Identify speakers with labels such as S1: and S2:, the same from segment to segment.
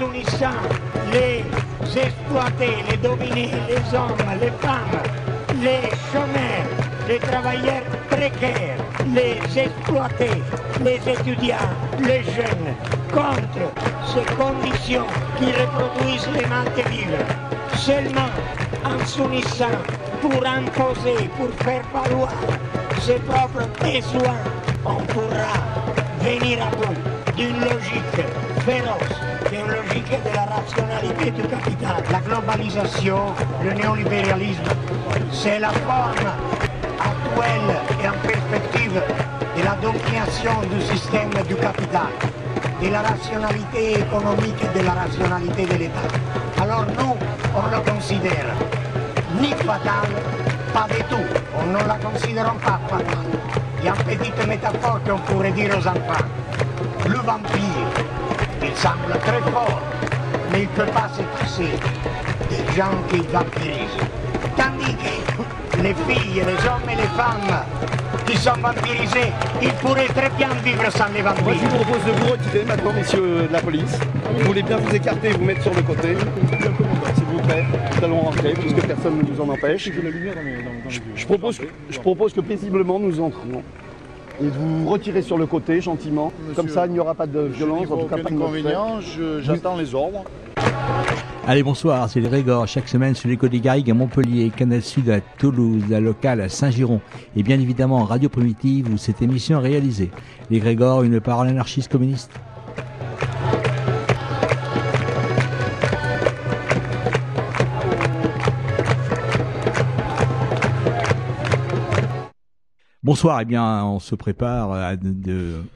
S1: unissant les exploités, les dominés, les hommes, les femmes, les chômeurs, les travailleurs précaires, les exploités, les étudiants, les jeunes, contre ces conditions qui reproduisent les manques vivre. Seulement en s'unissant pour imposer, pour faire valoir ses propres besoins, on pourra venir à bout d'une logique féroce, d'une logique de la rationalité du. La globalisation, le néolibéralisme, c'est la forme actuelle et en perspective de la domination du système du capital, de la rationalité économique et de la rationalité de l'État. Alors on le considère ni fatal, pas du tout. On ne la considère pas fatale. Il y a une petite métaphore qu'on pourrait dire aux enfants. Le vampire, il semble très fort, mais il ne peut pas se passer des gens qui vampirisent. Tandis que les filles, les hommes et les femmes qui sont vampirisés, ils pourraient très bien vivre sans les
S2: Moi, je
S1: vampires.
S2: vous propose de vous retirer maintenant, messieurs de la police. Vous voulez bien vous écarter et vous mettre sur le côté. S'il vous plaît, nous allons rentrer puisque personne ne nous en empêche. Je, propose, je propose que paisiblement nous entrions et de vous retirer sur le côté gentiment. Comme ça, il n'y aura pas de violence, en tout cas pas
S3: inconvénient, je- j'attends les ordres.
S4: Allez, bonsoir, c'est le Régor, chaque semaine sur l'écho des Garrigues à Montpellier, Canal Sud à Toulouse, la locale à Saint-Giron, et bien évidemment Radio Primitive où cette émission est réalisée. Les Grégor, une parole anarchiste communiste. Bonsoir, eh bien, on se prépare à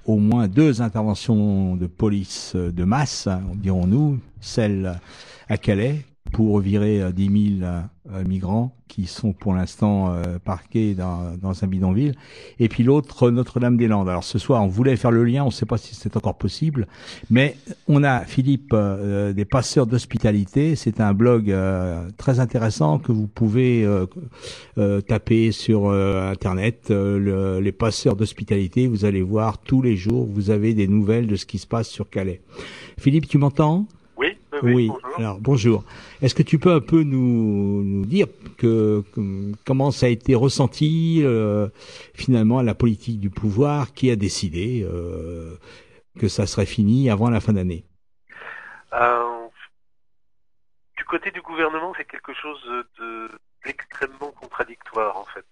S4: au moins deux interventions de police de masse, dirons-nous, celle à Calais pour virer euh, 10 000 euh, migrants qui sont pour l'instant euh, parqués dans, dans un bidonville, et puis l'autre Notre-Dame-des-Landes. Alors ce soir, on voulait faire le lien, on ne sait pas si c'est encore possible, mais on a Philippe euh, des passeurs d'hospitalité. C'est un blog euh, très intéressant que vous pouvez euh, euh, taper sur euh, internet. euh, le- les passeurs d'hospitalité, vous allez voir tous les jours, vous avez des nouvelles de ce qui se passe sur Calais. Philippe, tu m'entends?
S5: Oui, oui, oui, bonjour.
S4: Alors bonjour. Est-ce que tu peux un peu nous, nous dire que, que- comment ça a été ressenti euh, finalement la politique du pouvoir qui a décidé euh, que ça serait fini avant la fin d'année?
S5: Euh, du côté du gouvernement, c'est quelque chose de d'extrêmement contradictoire en fait.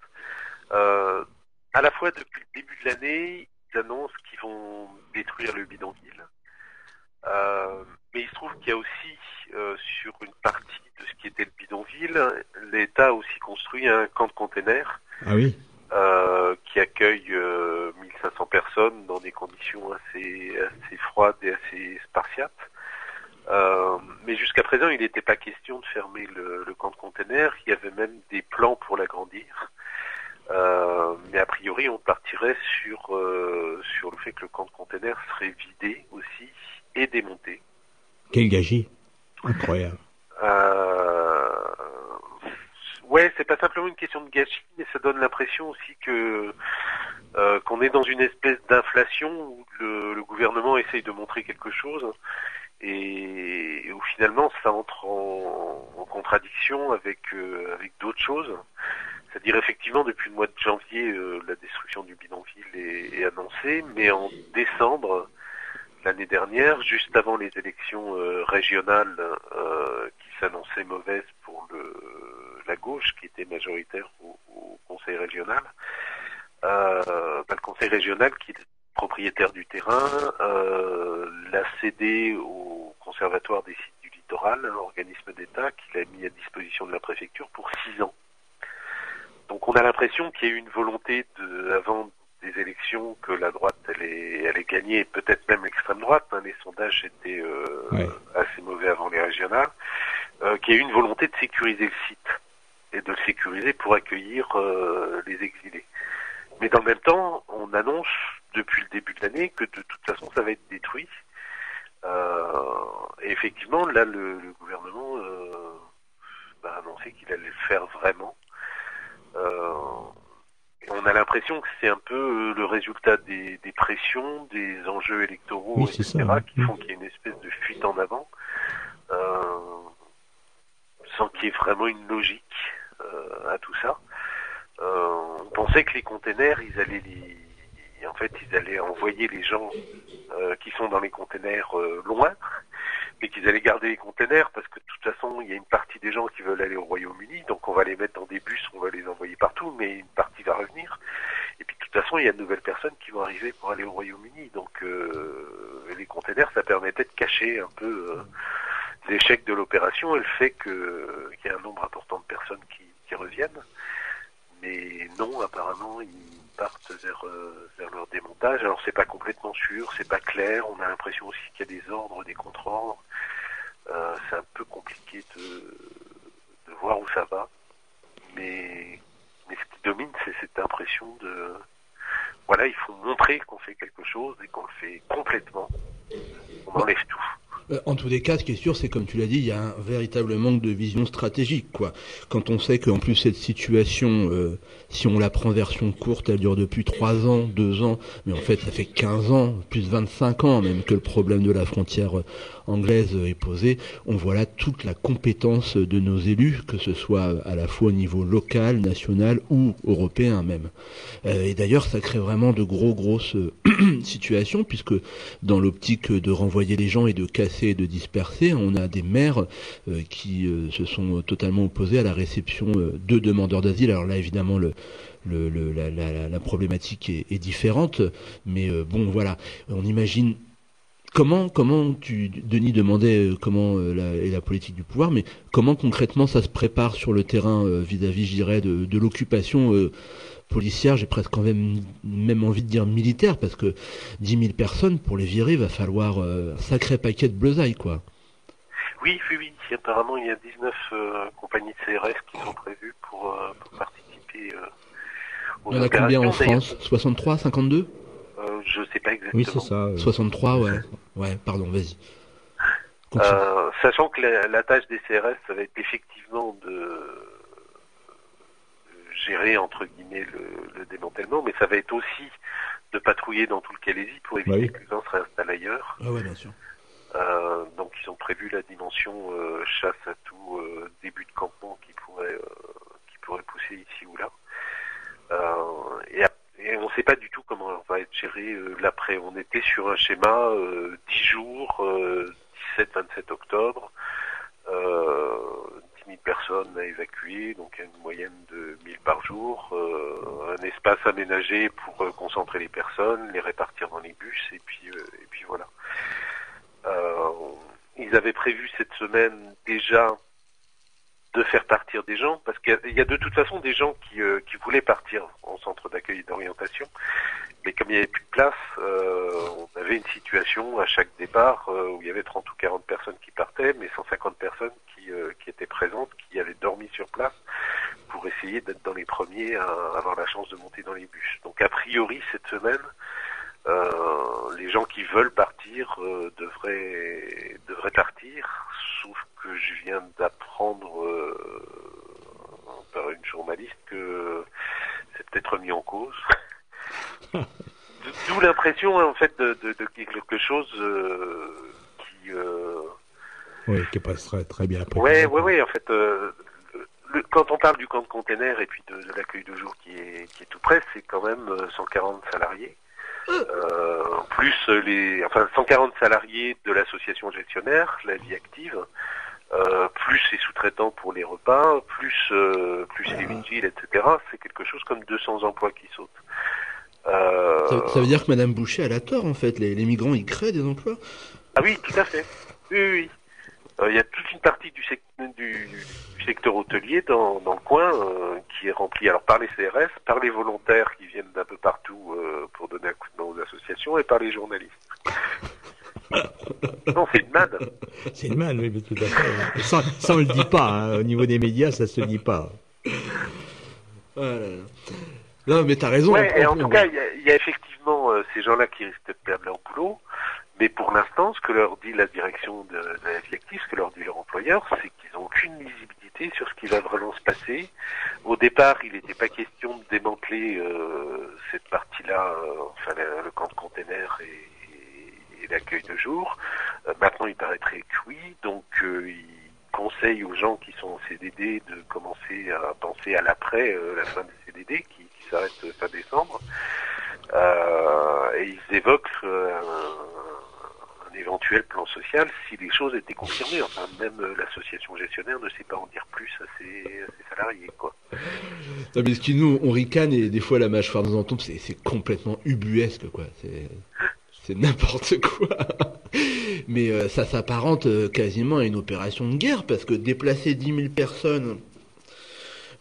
S5: Euh, à la fois depuis le début de l'année, ils annoncent qu'ils vont détruire le bidonville. Euh, mais il se trouve qu'il y a aussi euh, sur une partie de ce qui était le bidonville, l'État a aussi construit un camp de containers
S4: Ah oui.
S5: euh, qui accueille euh, 1500 personnes dans des conditions assez, assez froides et assez spartiates. Euh, mais jusqu'à présent, il n'était pas question de fermer le, le camp de containers. Il y avait même des plans pour l'agrandir. Euh, mais a priori, on partirait sur, euh, sur le fait que le camp de containers serait vidé aussi et démonté.
S4: Quel gâchis Incroyable.
S5: Euh... Ouais, c'est pas simplement une question de gâchis, mais ça donne l'impression aussi que euh, qu'on est dans une espèce d'inflation où le, gouvernement essaye de montrer quelque chose et, où finalement ça entre en, contradiction avec euh, avec d'autres choses. C'est-à-dire effectivement depuis le mois de janvier euh, la destruction du bidonville est annoncée, mais en décembre l'année dernière, juste avant les élections euh, régionales euh, qui s'annonçaient mauvaises pour le, la gauche, qui était majoritaire au, au Conseil régional, euh, le Conseil régional, qui est propriétaire du terrain, euh, l'a cédé au Conservatoire des sites du littoral, un organisme d'État qui l'a mis à disposition de la préfecture pour six ans. Donc on a l'impression qu'il y a eu une volonté de, avant des élections que la droite elle est, elle est gagnée, peut-être même l'extrême droite. hein, les sondages étaient euh, assez mauvais avant les régionales. Euh, qu'il y a eu une volonté de sécuriser le site et de le sécuriser pour accueillir euh, les exilés. Mais dans le même temps, on annonce depuis le début de l'année que de toute façon ça va être détruit. Euh, et effectivement, là, le, le gouvernement euh, bah, a annoncé qu'il allait le faire vraiment. Euh, on a l'impression que c'est un peu euh, le résultat des, pressions, des enjeux électoraux, etc., qui font mm. qu'il y a une espèce de fuite en avant, euh, sans qu'il y ait vraiment une logique euh, à tout ça. Euh, on pensait que les containers, ils allaient les, en fait, ils allaient envoyer les gens qui sont dans les containers loin, mais qu'ils allaient garder les containers parce que de toute façon, il y a une partie des gens qui veulent aller au Royaume-Uni, donc on va les mettre dans des bus, on va les envoyer partout, mais une partie va revenir. Et puis de toute façon, il y a de nouvelles personnes qui vont arriver pour aller au Royaume-Uni, donc euh, les containers, ça permettait de cacher un peu euh, l'échec de l'opération et le fait que qu'il y a un nombre important de personnes qui, qui reviennent. Mais non, apparemment, ils partent vers, euh, vers leur démontage. Alors c'est pas complètement sûr, c'est pas clair. On a l'impression aussi qu'il y a des ordres, des contre-ordres. Euh, c'est un peu compliqué de, de, voir où ça va. Mais, mais ce qui domine, c'est cette impression de voilà, il faut montrer qu'on fait quelque chose et qu'on le fait complètement. On enlève tout.
S6: Euh, en tous les cas, ce qui est sûr, c'est comme tu l'as dit, il y a un véritable manque de vision stratégique, quoi. Quand on sait qu'en plus cette situation, euh, si on la prend version courte, elle dure depuis 3 ans, 2 ans, mais en fait ça fait 15 ans, plus 25 ans même que le problème de la frontière euh, anglaise est posé, on voit là toute la compétence de nos élus, que ce soit à la fois au niveau local, national ou européen même. et d'ailleurs, ça crée vraiment de gros grosses situations, puisque dans l'optique de renvoyer les gens et de casser de disperser. On a des maires euh, qui euh, se sont totalement opposés à la réception euh, de demandeurs d'asile. Alors là, évidemment, la, problématique est, différente, mais bon, voilà, on imagine Comment, comment tu, Denis demandait comment la, et la politique du pouvoir, mais comment concrètement ça se prépare sur le terrain vis-à-vis, je dirais, de, de l'occupation policière, j'ai presque quand même, même envie de dire militaire, parce que 10 000 personnes, pour les virer, il va falloir euh, un sacré paquet de bleusailles, quoi.
S5: Oui, oui, oui. Apparemment, il y a 19 euh, compagnies de CRS qui sont prévues pour, euh, participer
S6: aux Il y en a combien en France? 63, 52
S5: Je sais pas exactement.
S6: Oui, c'est ça. 63, ouais. Ouais, pardon, vas-y.
S5: sachant que la, tâche des CRS, ça va être effectivement de gérer entre guillemets le, démantèlement, mais ça va être aussi de patrouiller dans tout le Calaisie pour éviter que les gens se réinstallent ailleurs.
S6: Ah ouais, bien sûr.
S5: Euh, donc ils ont prévu la dimension euh, chasse à tout euh, début de campement qui pourrait qui pourrait pousser ici ou là. Et, et, on ne sait pas du tout comment va être géré l'après. On était sur un schéma 10 jours, 17-27 octobre. 10 000 personnes à évacuer, donc une moyenne de 1000 par jour, euh, un espace aménagé pour euh, concentrer les personnes, les répartir dans les bus, et puis, euh, et puis voilà. ils avaient prévu cette semaine déjà de faire partir des gens, parce qu'il y, a de toute façon des gens qui, qui voulaient partir en centre d'accueil et d'orientation, mais comme il n'y avait plus de place, on avait une situation à chaque départ où il y avait 30 ou 40 personnes qui partaient, mais 150 personnes euh, qui, étaient présentes, qui avaient dormi sur place pour essayer d'être dans les premiers à avoir la chance de monter dans les bus. Donc a priori cette semaine, euh, les gens qui veulent partir euh, devraient, devraient partir, sauf que je viens d'apprendre par une journaliste que c'est peut-être remis en cause. D'où l'impression en fait de, de, de, quelque chose qui
S6: oui, qui passerait très bien
S5: après. Oui, oui, oui. En fait, euh, quand on parle du camp de container et puis de, l'accueil de jour qui est, qui est tout près, c'est quand même 140 euh, salariés. Euh, plus les, enfin 140 salariés de l'association gestionnaire, la vie active, euh, plus les sous-traitants pour les repas, plus euh, plus les vigiles, etc. C'est quelque chose comme 200 emplois qui sautent.
S6: Ça, ça, veut dire que Madame Boucher a tort en fait. Les, les migrants ils créent des emplois.
S5: Ah oui, tout à fait. Oui, oui. Euh, il y a toute une partie du, secteur hôtelier dans, le coin euh, qui est remplie alors par les CRS, par les volontaires qui viennent d'un peu partout euh, pour donner un coup de main aux associations et par les journalistes. Non, c'est une manne.
S6: C'est une manne, oui, tout à fait. Ça, ça on le dit pas. Hein. Au niveau des médias, ça se dit pas. Non, mais t'as raison.
S5: Ouais, et en tout cas, il y, a effectivement ces gens-là qui risquent de perdre leur boulot. Mais pour l'instant, ce que leur dit la direction de, la ce que leur dit leur employeur, c'est qu'ils n'ont aucune visibilité sur ce qui va vraiment se passer. Au départ, il n'était pas question de démanteler euh, cette partie-là, euh, enfin le, camp de containers et, l'accueil de jour. Euh, maintenant, il paraîtrait que oui, donc ils conseille aux gens qui sont en CDD de commencer à penser à l'après, la fin des CDD qui, qui s'arrête fin décembre. et ils évoquent un éventuel plan social si les choses étaient confirmées. Enfin, même l'association gestionnaire ne sait pas en dire plus à ses, salariés, quoi.
S6: Non, mais ce qui nous, on ricane et des fois la mâchoire nous en tombe, c'est complètement ubuesque, quoi. C'est n'importe quoi. mais euh, ça s'apparente euh, quasiment à une opération de guerre parce que déplacer 10 000 personnes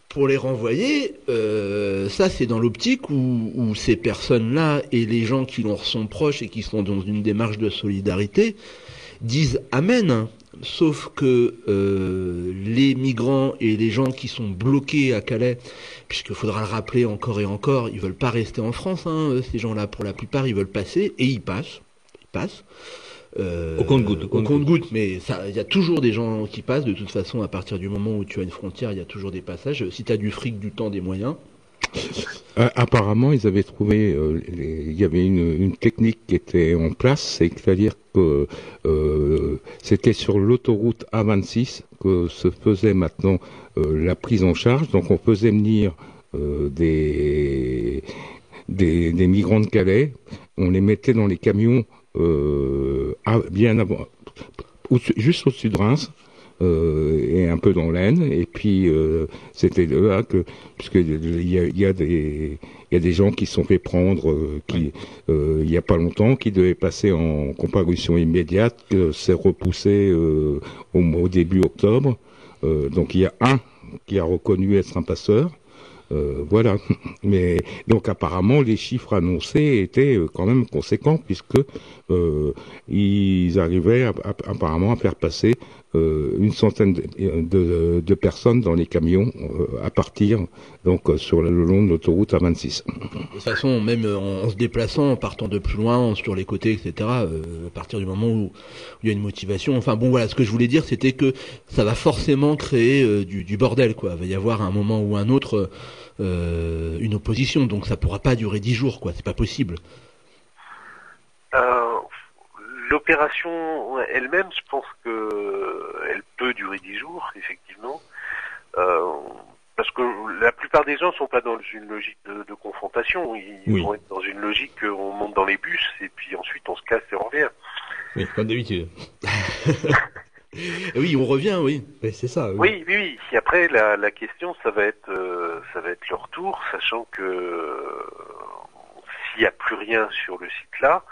S6: pour les renvoyer, euh, ça c'est dans l'optique où, ces personnes-là et les gens qui leur sont proches et qui sont dans une démarche de solidarité disent Amen. Sauf que euh, les migrants et les gens qui sont bloqués à Calais, puisqu'il faudra le rappeler encore et encore, ils veulent pas rester en France, hein, ces gens-là pour la plupart, ils veulent passer et ils passent, ils passent.
S4: Euh, au compte-goutte.
S6: Au compte-goutte, mais il y a toujours des gens qui passent. De toute façon, à partir du moment où tu as une frontière, il y a toujours des passages. Si tu as du fric, du temps, des moyens.
S7: Euh, apparemment, ils avaient trouvé, euh, il y avait une, technique qui était en place, c'est-à-dire que c'était sur l'autoroute A26 que se faisait maintenant la prise en charge. Donc, on faisait venir des, migrants de Calais, on les mettait dans les camions euh, bien avant, juste au-dessus de Reims. Euh, et un peu dans l'Aisne. Et puis euh, c'était là que, puisque il y a, y a, des il y a des gens qui se sont fait prendre, euh, qui euh, il y a pas longtemps, qui devaient passer en comparution immédiate, que c'est repoussé au, au, début octobre. donc il y a un qui a reconnu être un passeur. Voilà. Mais donc apparemment les chiffres annoncés étaient quand même conséquents puisque ils arrivaient apparemment à faire passer euh, une centaine de, de, personnes dans les camions euh, à partir donc euh, sur le long de l'autoroute A26.
S6: De toute façon, même en, se déplaçant, en partant de plus loin, sur les côtés, etc., à partir du moment où, il y a une motivation. Enfin bon, voilà, ce que je voulais dire, c'était que ça va forcément créer du, du, bordel, quoi. Il va y avoir un moment ou un autre une opposition, donc ça pourra pas durer dix jours, quoi. C'est pas possible.
S5: L'opération elle-même, je pense que elle peut durer dix jours, effectivement, euh, parce que la plupart des gens sont pas dans une logique de, confrontation. Ils vont être dans une logique on monte dans les bus et puis ensuite on se casse et on revient.
S4: Oui, comme d'habitude.
S6: oui, on revient, oui. c'est ça.
S5: Oui, oui, oui. Et après, la, question, ça va être, euh, ça va être le retour, sachant que s'il n'y a plus rien sur le site là,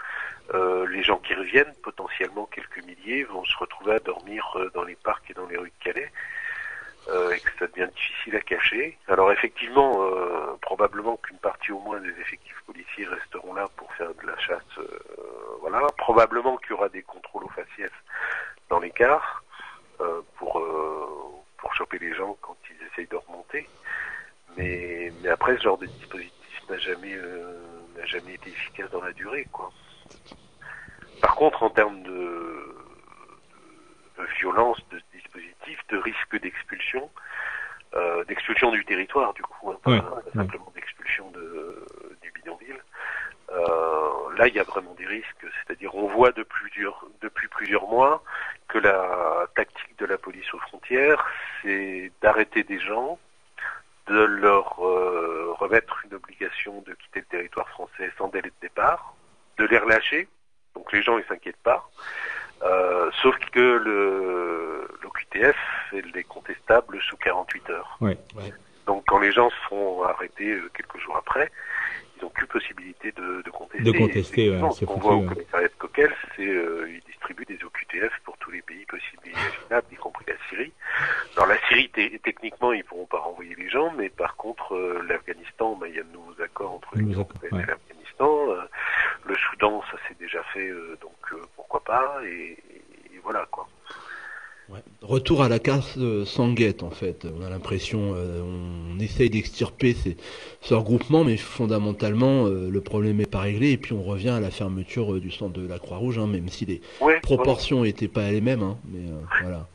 S5: euh, les gens qui reviennent, potentiellement quelques milliers, vont se retrouver à dormir euh, dans les parcs et dans les rues de Calais, euh, et que ça devient difficile à cacher. Alors effectivement, probablement qu'une partie au moins des effectifs policiers resteront là pour faire de la chasse, voilà. Probablement qu'il y aura des contrôles aux faciès dans les cars pour pour choper les gens quand ils essayent de remonter. Mais mais après, ce genre de dispositif n'a jamais n'a jamais été efficace dans la durée, quoi. Par contre, en termes de, violence de ce dispositif, de risque d'expulsion, euh, d'expulsion du territoire, du coup, hein, pas simplement d'expulsion du bidonville, euh, là, il y a vraiment des risques. C'est-à-dire, on voit de plusieurs, depuis plusieurs mois que la tactique de la police aux frontières, c'est d'arrêter des gens, de leur euh, remettre une obligation de quitter le territoire français sans délai de départ, de les relâcher. Donc les gens ils s'inquiètent pas. Euh, sauf que le l'OQTF est contestable sous 48 heures. Donc quand les gens se font arrêter euh, quelques jours après, ils n'ont plus possibilité de, de contester.
S4: De contester, ouais,
S5: Ce qu'on voit au commissariat de Coquel, c'est euh, ils distribuent des OQTF pour tous les pays possibles et imaginables, y compris la Syrie. Alors la Syrie, techniquement, ils pourront pas renvoyer les gens, mais par contre, euh, l'Afghanistan, bah, il y a de nouveaux accords entre l'Union européenne et l'Afghanistan. Euh, le Soudan, ça s'est déjà fait, euh, donc pourquoi pas, et, et voilà quoi.
S6: Retour à la casse sanguette en fait. On a l'impression, euh, on essaye d'extirper ce regroupement, mais fondamentalement euh, le problème est pas réglé. Et puis on revient à la fermeture euh, du centre de la Croix-Rouge, hein, même si les proportions n'étaient pas les mêmes. Hein, mais voilà.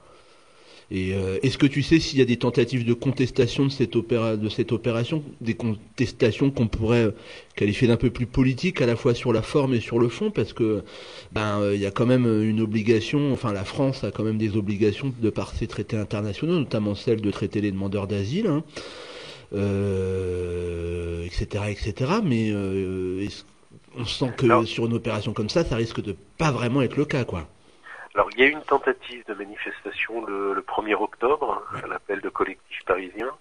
S6: Et euh, est-ce que tu sais s'il y a des tentatives de contestation de cette, opéra, de cette opération, des contestations qu'on pourrait qualifier d'un peu plus politique à la fois sur la forme et sur le fond, parce que ben il y a quand même une obligation, enfin la France a quand même des obligations de par ses traités internationaux, notamment celle de traiter les demandeurs d'asile. Hein euh, etc., etc. Mais euh, on sent que sur une opération comme ça, ça risque de pas vraiment être le cas, quoi.
S5: Alors, il y a eu une tentative de manifestation le, 1er octobre, à l'appel de collectifs parisiens.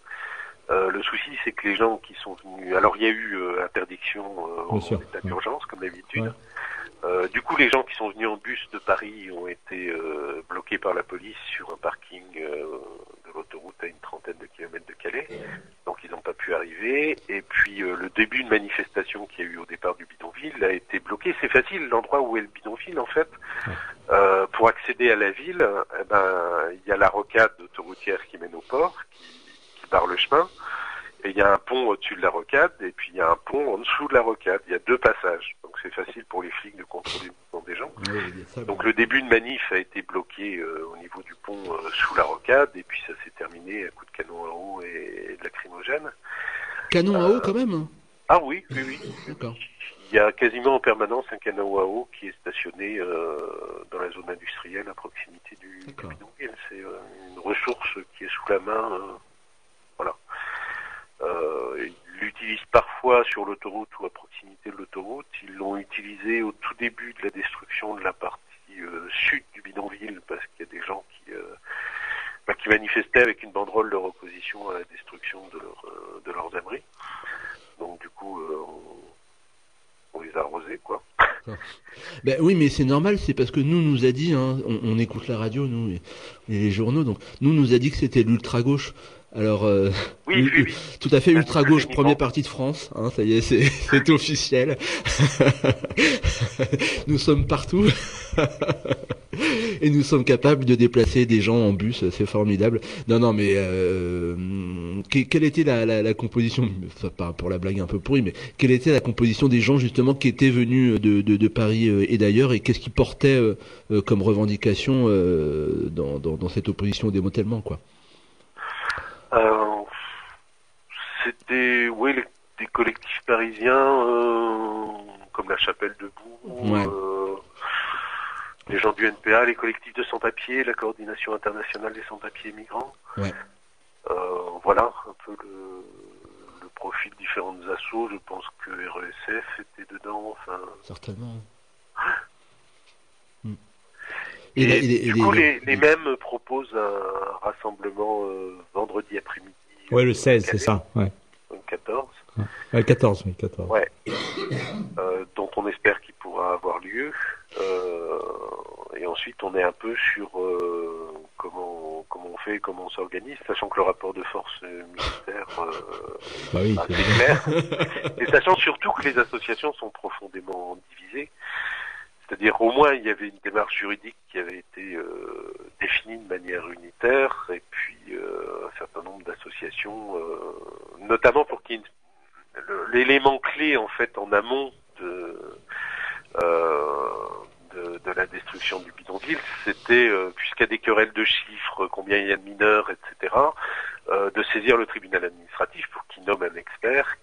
S5: Euh, le souci, c'est que les gens qui sont venus... Alors, il y a eu euh, interdiction euh, en état d'urgence, comme d'habitude. Euh, du coup, les gens qui sont venus en bus de Paris ont été euh, bloqués par la police sur un parking de l'autoroute à une trentaine de kilomètres de Calais pas pu arriver. Et puis euh, le début de manifestation qu'il y a eu au départ du bidonville a été bloqué. C'est facile, l'endroit où est le bidonville en fait. Euh, pour accéder à la ville, eh ben il y a la rocade autoroutière qui mène au port, qui, qui barre le chemin. Et il y a un pont au-dessus de la rocade, et puis il y a un pont en dessous de la rocade. Il y a deux passages. Donc c'est facile pour les flics de contrôler le mouvement des gens. Donc le début de manif a été bloqué euh, au niveau du pont euh, sous la rocade, et puis ça s'est terminé à coup de canon à eau et, de lacrymogène.
S6: Canon à eau quand même
S5: Ah oui, oui, oui. D'accord. Il y a quasiment en permanence un canon à eau qui est stationné euh, dans la zone industrielle à proximité du, du C'est une ressource qui est sous la main euh, ils l'utilisent parfois sur l'autoroute ou à proximité de l'autoroute. Ils l'ont utilisé au tout début de la destruction de la partie euh, sud du bidonville parce qu'il y a des gens qui, euh, bah, manifestaient avec une banderole de opposition à la destruction de, leur, de leurs abris. Donc du coup, on, les a arrosés, quoi.
S6: Ben oui, mais c'est normal, c'est parce que nous nous a dit, hein, on, écoute la radio, nous et, les journaux, donc nous nous a dit que c'était l'ultra gauche. Alors, euh,
S5: oui,
S6: tout à fait ultra gauche, première partie de France. Hein, ça y est, c'est officiel. nous sommes partout et nous sommes capables de déplacer des gens en bus. C'est formidable. Non, non, mais euh, quelle était la, la, la composition Pas pour la blague un peu pourrie, mais quelle était la composition des gens justement qui étaient venus de, de, de Paris euh, et d'ailleurs et qu'est-ce qu'ils portaient comme revendication dans, dans, dans cette opposition au démantèlement, quoi?
S5: Euh, C'était, oui, des collectifs parisiens euh, comme la Chapelle Debout, euh, les gens du NPA, les collectifs de sans-papiers, la coordination internationale des sans-papiers migrants. voilà un peu le, le profil de différentes assos. Je pense que RESF était dedans. Enfin...
S6: Certainement.
S5: Et, du coup, les, mêmes proposent un rassemblement euh, vendredi après-midi.
S4: Ouais, le 16, c'est ça. Ouais.
S5: Le 14.
S4: le 14, oui, 14.
S5: Ouais. Euh, dont on espère qu'il pourra avoir lieu. Euh, et ensuite, on est un peu sur euh, comment comment on fait, comment on s'organise, sachant que le rapport de force militaire
S4: bah oui,
S5: c'est clair. et sachant surtout que les associations sont profondément divisées. C'est-à-dire au moins il y avait une démarche juridique qui avait été euh, définie de manière unitaire et puis euh, un certain nombre d'associations, euh, notamment pour qu'il l'élément clé en fait en amont de, de, de la destruction du bidonville, c'était puisqu'il y a des querelles de chiffres, combien il y a de mineurs, etc., de saisir le tribunal administratif pour qu'il nomme un expert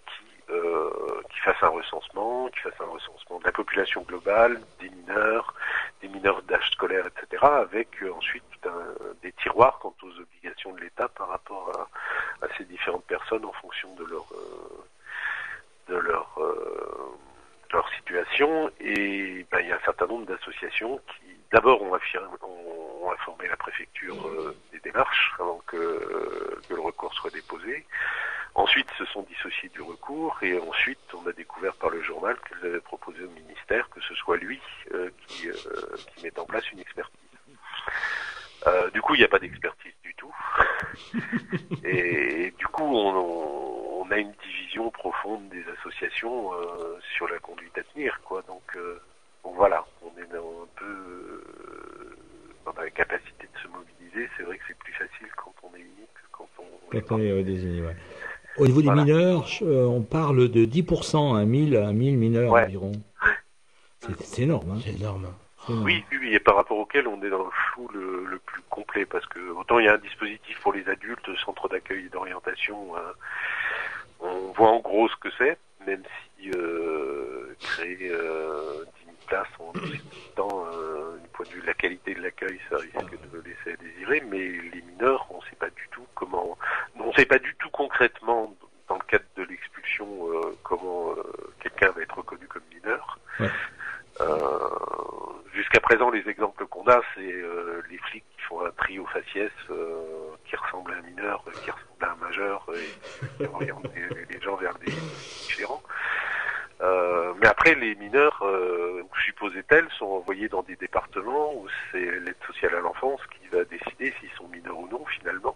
S5: un recensement, qui fasse un recensement de la population globale, des mineurs, des mineurs d'âge scolaire, etc., avec euh, ensuite des tiroirs quant aux obligations de l'État par rapport à, ces différentes personnes en fonction de leur euh, de leur leur situation. Et ben, il y a un certain nombre d'associations qui d'abord ont, ont, informé la préfecture des démarches avant que, que le recours soit déposé. Ensuite, se sont dissociés du recours et ensuite, on a découvert par le journal qu'ils avaient proposé au ministère que ce soit lui euh, qui, euh, qui mette en place une expertise. Euh, du coup, il n'y a pas d'expertise du tout. et, du coup, on, on, a une division profonde des associations euh, sur la conduite à tenir, quoi. Donc, euh, voilà, on est un peu dans la capacité de se mobiliser. C'est vrai que c'est plus facile quand on est unique que quand on.
S4: Quand on est désigné, ouais. Au niveau des mineurs, euh, on parle de 10%, à 1000, 1000 mineurs environ. C'est énorme. Hein.
S6: C'est énorme.
S5: Oui, oui, et par rapport auquel on est dans le flou le, le, plus complet, parce que autant il y a un dispositif pour les adultes, centre d'accueil et d'orientation, euh, on voit en gros ce que c'est, même si euh, créer euh, 10 000 places en aussi temps, euh, du point de vue de la qualité de l'accueil, ça risque de laisser à désirer, mais les mineurs, on ne sait pas du tout comment, on ne sait pas du tout concrètement dans le cadre de l'expulsion euh, comment euh, quelqu'un va être reconnu comme mineur.
S4: Ouais.
S5: Euh, Jusqu'à présent, les exemples qu'on a, c'est euh, les flics qui font un trio faciès euh, qui ressemble à un mineur, euh, qui ressemble à un majeur, et qui oriente les, les gens vers des différents. Euh, mais après, les mineurs, euh, supposait-elle, sont envoyés dans des départements où c'est l'aide sociale à l'enfance qui va décider s'ils sont mineurs ou non, finalement.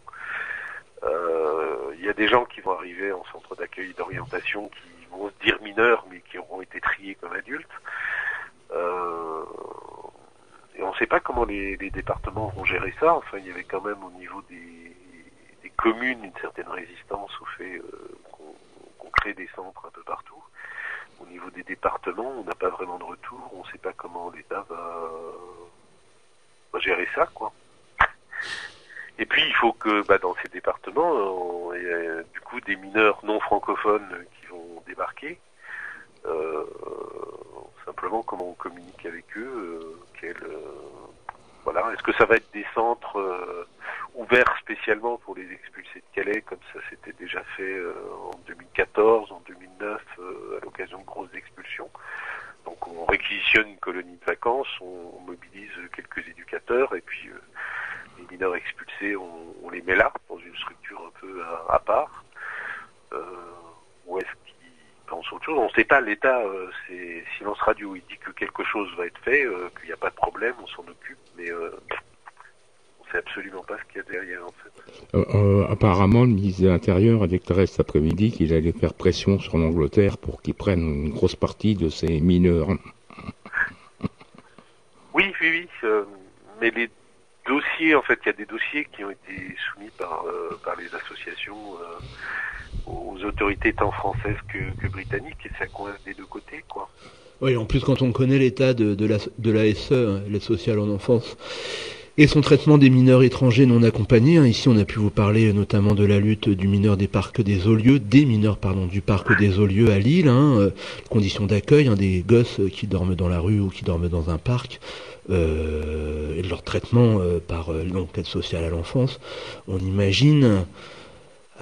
S5: Euh, Il y a des gens qui vont arriver en centre d'accueil d'orientation qui vont se dire mineurs, mais qui auront été triés comme adultes. Euh, et on ne sait pas comment les, départements vont gérer ça. Enfin, il y avait quand même au niveau des, communes une certaine résistance au fait euh, qu'on qu crée des centres un peu partout. Au niveau des départements, on n'a pas vraiment de retour. On ne sait pas comment l'État va, gérer ça, quoi. Et puis, il faut que bah, dans ces départements, il y a, du coup des mineurs non francophones qui vont débarquer. Euh, simplement comment on communique avec eux, euh, quel, euh, voilà, est-ce que ça va être des centres euh, ouverts spécialement pour les expulsés de Calais, comme ça s'était déjà fait en 2014, en 2009, à l'occasion de grosses expulsions. Donc on réquisitionne une colonie de vacances, on, mobilise quelques éducateurs et puis les mineurs expulsés, on, on, les met là, dans une structure un peu à, à part. où est-ce pense autre chose? On ne sait pas, l'État, euh, c'est silence radio. Il dit que quelque chose va être fait, euh, qu'il n'y a pas de problème, on s'en occupe, mais euh, absolument pas ce qu'il y a derrière, en fait.
S7: apparemment, le ministre de l'Intérieur a déclaré cet après-midi qu'il allait faire pression sur l'Angleterre pour qu'ils prennent une grosse partie de ces mineurs.
S5: Oui, oui, oui. mais les dossiers, en fait, il y a des dossiers qui ont été soumis par, par les associations aux autorités tant françaises que, que, britanniques et ça coince des deux côtés quoi.
S6: Oui, en plus quand on connaît l'état de, de, la, de la SE, hein, l'aide sociale en enfance, et son traitement des mineurs étrangers non accompagnés, hein, ici on a pu vous parler notamment de la lutte du mineur des parcs des Olieux, des mineurs pardon du parc des Olieux à Lille, hein, euh, conditions d'accueil, hein, des gosses qui dorment dans la rue ou qui dorment dans un parc. Euh, et de leur traitement euh, par donc l'aide sociale à l'enfance, on imagine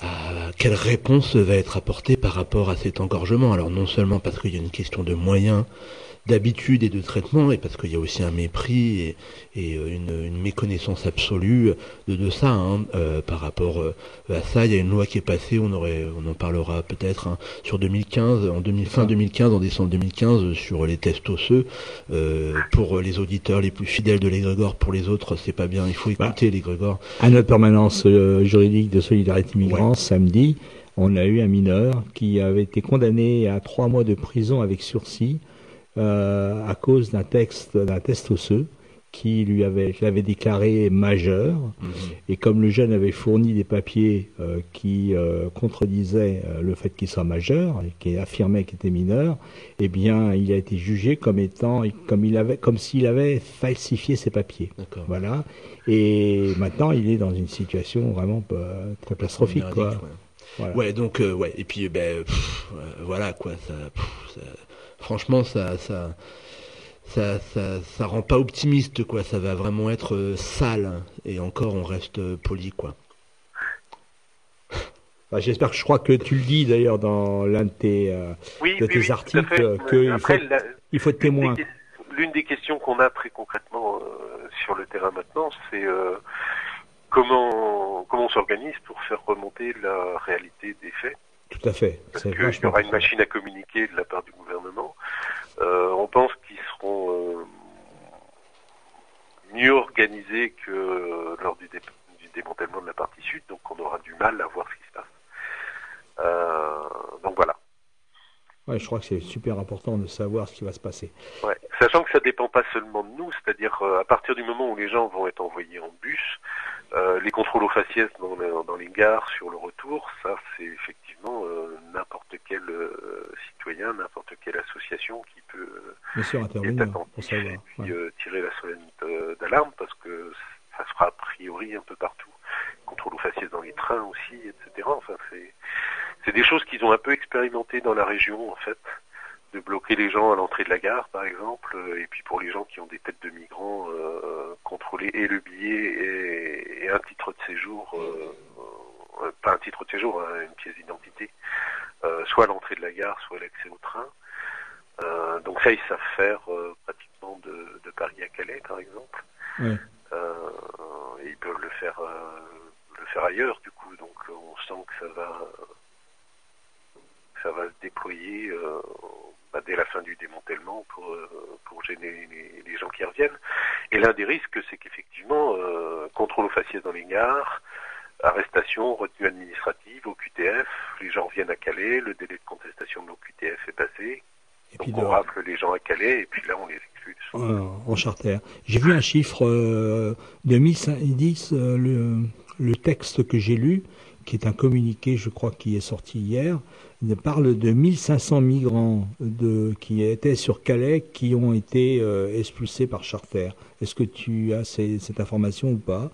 S6: euh, quelle réponse va être apportée par rapport à cet engorgement Alors non seulement parce qu'il y a une question de moyens, d'habitude et de traitement, et parce qu'il y a aussi un mépris et, et une, une, méconnaissance absolue de, de ça hein, euh, par rapport euh, à ça. Il y a une loi qui est passée, on aurait, on en parlera peut-être hein, sur 2015, en 2000, fin 2015, en décembre 2015, sur les tests osseux. Euh, pour les auditeurs les plus fidèles de l'égrégore, pour les autres, c'est pas bien. Il faut écouter bah, l'égrégore.
S4: À notre permanence euh, juridique de solidarité migrants, ouais. samedi, on a eu un mineur qui avait été condamné à trois mois de prison avec sursis euh, à cause d'un texte, d'un test osseux qui lui avait, l'avait déclaré majeur. Mmh. Et comme le jeune avait fourni des papiers euh, qui euh, contredisaient le fait qu'il soit majeur et qui affirmait qu'il était mineur, eh bien, il a été jugé comme étant, comme il avait, comme s'il avait falsifié ses papiers. Voilà. Et maintenant, il est dans une situation vraiment très catastrophique, quoi.
S6: Ouais. Voilà. ouais. donc ouais. Et puis ben pff, voilà quoi. Ça, pff, ça, franchement, ça, ça, ça, ça, ça rend pas optimiste quoi. Ça va vraiment être euh, sale. Hein. Et encore, on reste euh, poli quoi.
S4: Bah, J'espère que je crois que tu le dis d'ailleurs dans l'un de tes, euh,
S5: oui,
S4: de tes
S5: oui,
S4: articles qu'il faut,
S5: la,
S4: il faut être témoin.
S5: L'une des questions qu'on a très concrètement sur le terrain maintenant, c'est comment comment on s'organise pour faire remonter la réalité des faits.
S4: Tout à fait.
S5: Parce qu'il y aura une machine à communiquer de la part du gouvernement. Euh, on pense qu'ils seront euh, que euh, lors du, dé du, démantèlement de la partie sud, donc on aura du mal à voir ce qui se passe. Euh, donc voilà.
S4: Ouais, je crois que c'est super important de savoir ce qui va se passer.
S5: Ouais. Sachant que ça dépend pas seulement de nous, c'est-à-dire euh, à partir du moment où les gens vont être envoyés en bus, Euh, les contrôles aux faciès dans, dans, les gares sur le retour, ça c'est effectivement euh, n'importe quel citoyen, n'importe quelle association qui peut
S4: Bien sûr, intervenir pour
S5: savoir, et puis, tirer la sonnette d'alarme parce que ça se fera a priori un peu partout. Contrôle aux faciès dans les trains aussi, etc. Enfin, c'est qu'ils ont un peu expérimentées dans la région en fait de bloquer les gens à l'entrée de la gare, par exemple, et puis pour les gens qui ont des têtes de migrants, euh, contrôler et le billet et, un titre de séjour, euh, euh, pas un titre de séjour, hein, une pièce d'identité, euh, soit à l'entrée de la gare, soit l'accès au train. donc ça, ils savent faire pratiquement de, de, Paris à Calais, par exemple. et ils peuvent le faire, le faire ailleurs, du coup. Donc on sent que ça va, ça va se déployer bah, dès la fin du démantèlement pour, euh, pour gêner les, gens qui reviennent. Et l'un des risques, c'est qu'effectivement, euh, contrôle aux faciès dans les gares, arrestation, retenue administrative, au QTF, les gens reviennent à Calais, le délai de contestation de l'OQTF est passé, et donc on rafle les gens à Calais, et puis là on les expulse.
S4: en charter. J'ai vu un chiffre euh, de 2010, le, le texte que j'ai lu, qui est un communiqué, je crois, qui est sorti hier, il parle de 1500 migrants de, qui étaient sur Calais qui ont été euh, expulsés par charter. Est-ce que tu as cette information ou pas?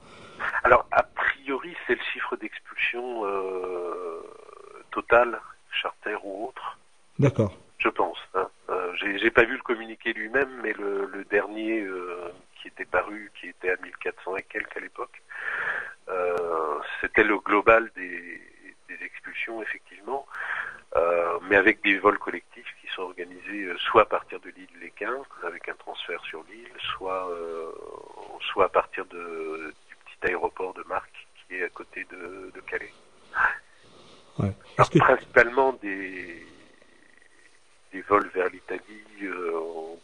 S5: Alors, a priori, c'est le chiffre d'expulsion euh, total, charter ou autre.
S4: D'accord.
S5: Je pense. Hein. Euh, J'ai pas vu le communiqué lui-même, mais le, le dernier euh, qui était paru, qui était à 1400 et quelques à l'époque, c'était le global des, des expulsions, effectivement. Euh, mais avec des vols collectifs qui sont organisés euh, soit à partir de l'île Léquin, avec un transfert sur l'île, soit, euh, soit à partir de, du petit aéroport de Marc qui est à côté de, de Calais.
S4: Ouais.
S5: Principalement des, des vols vers l'Italie,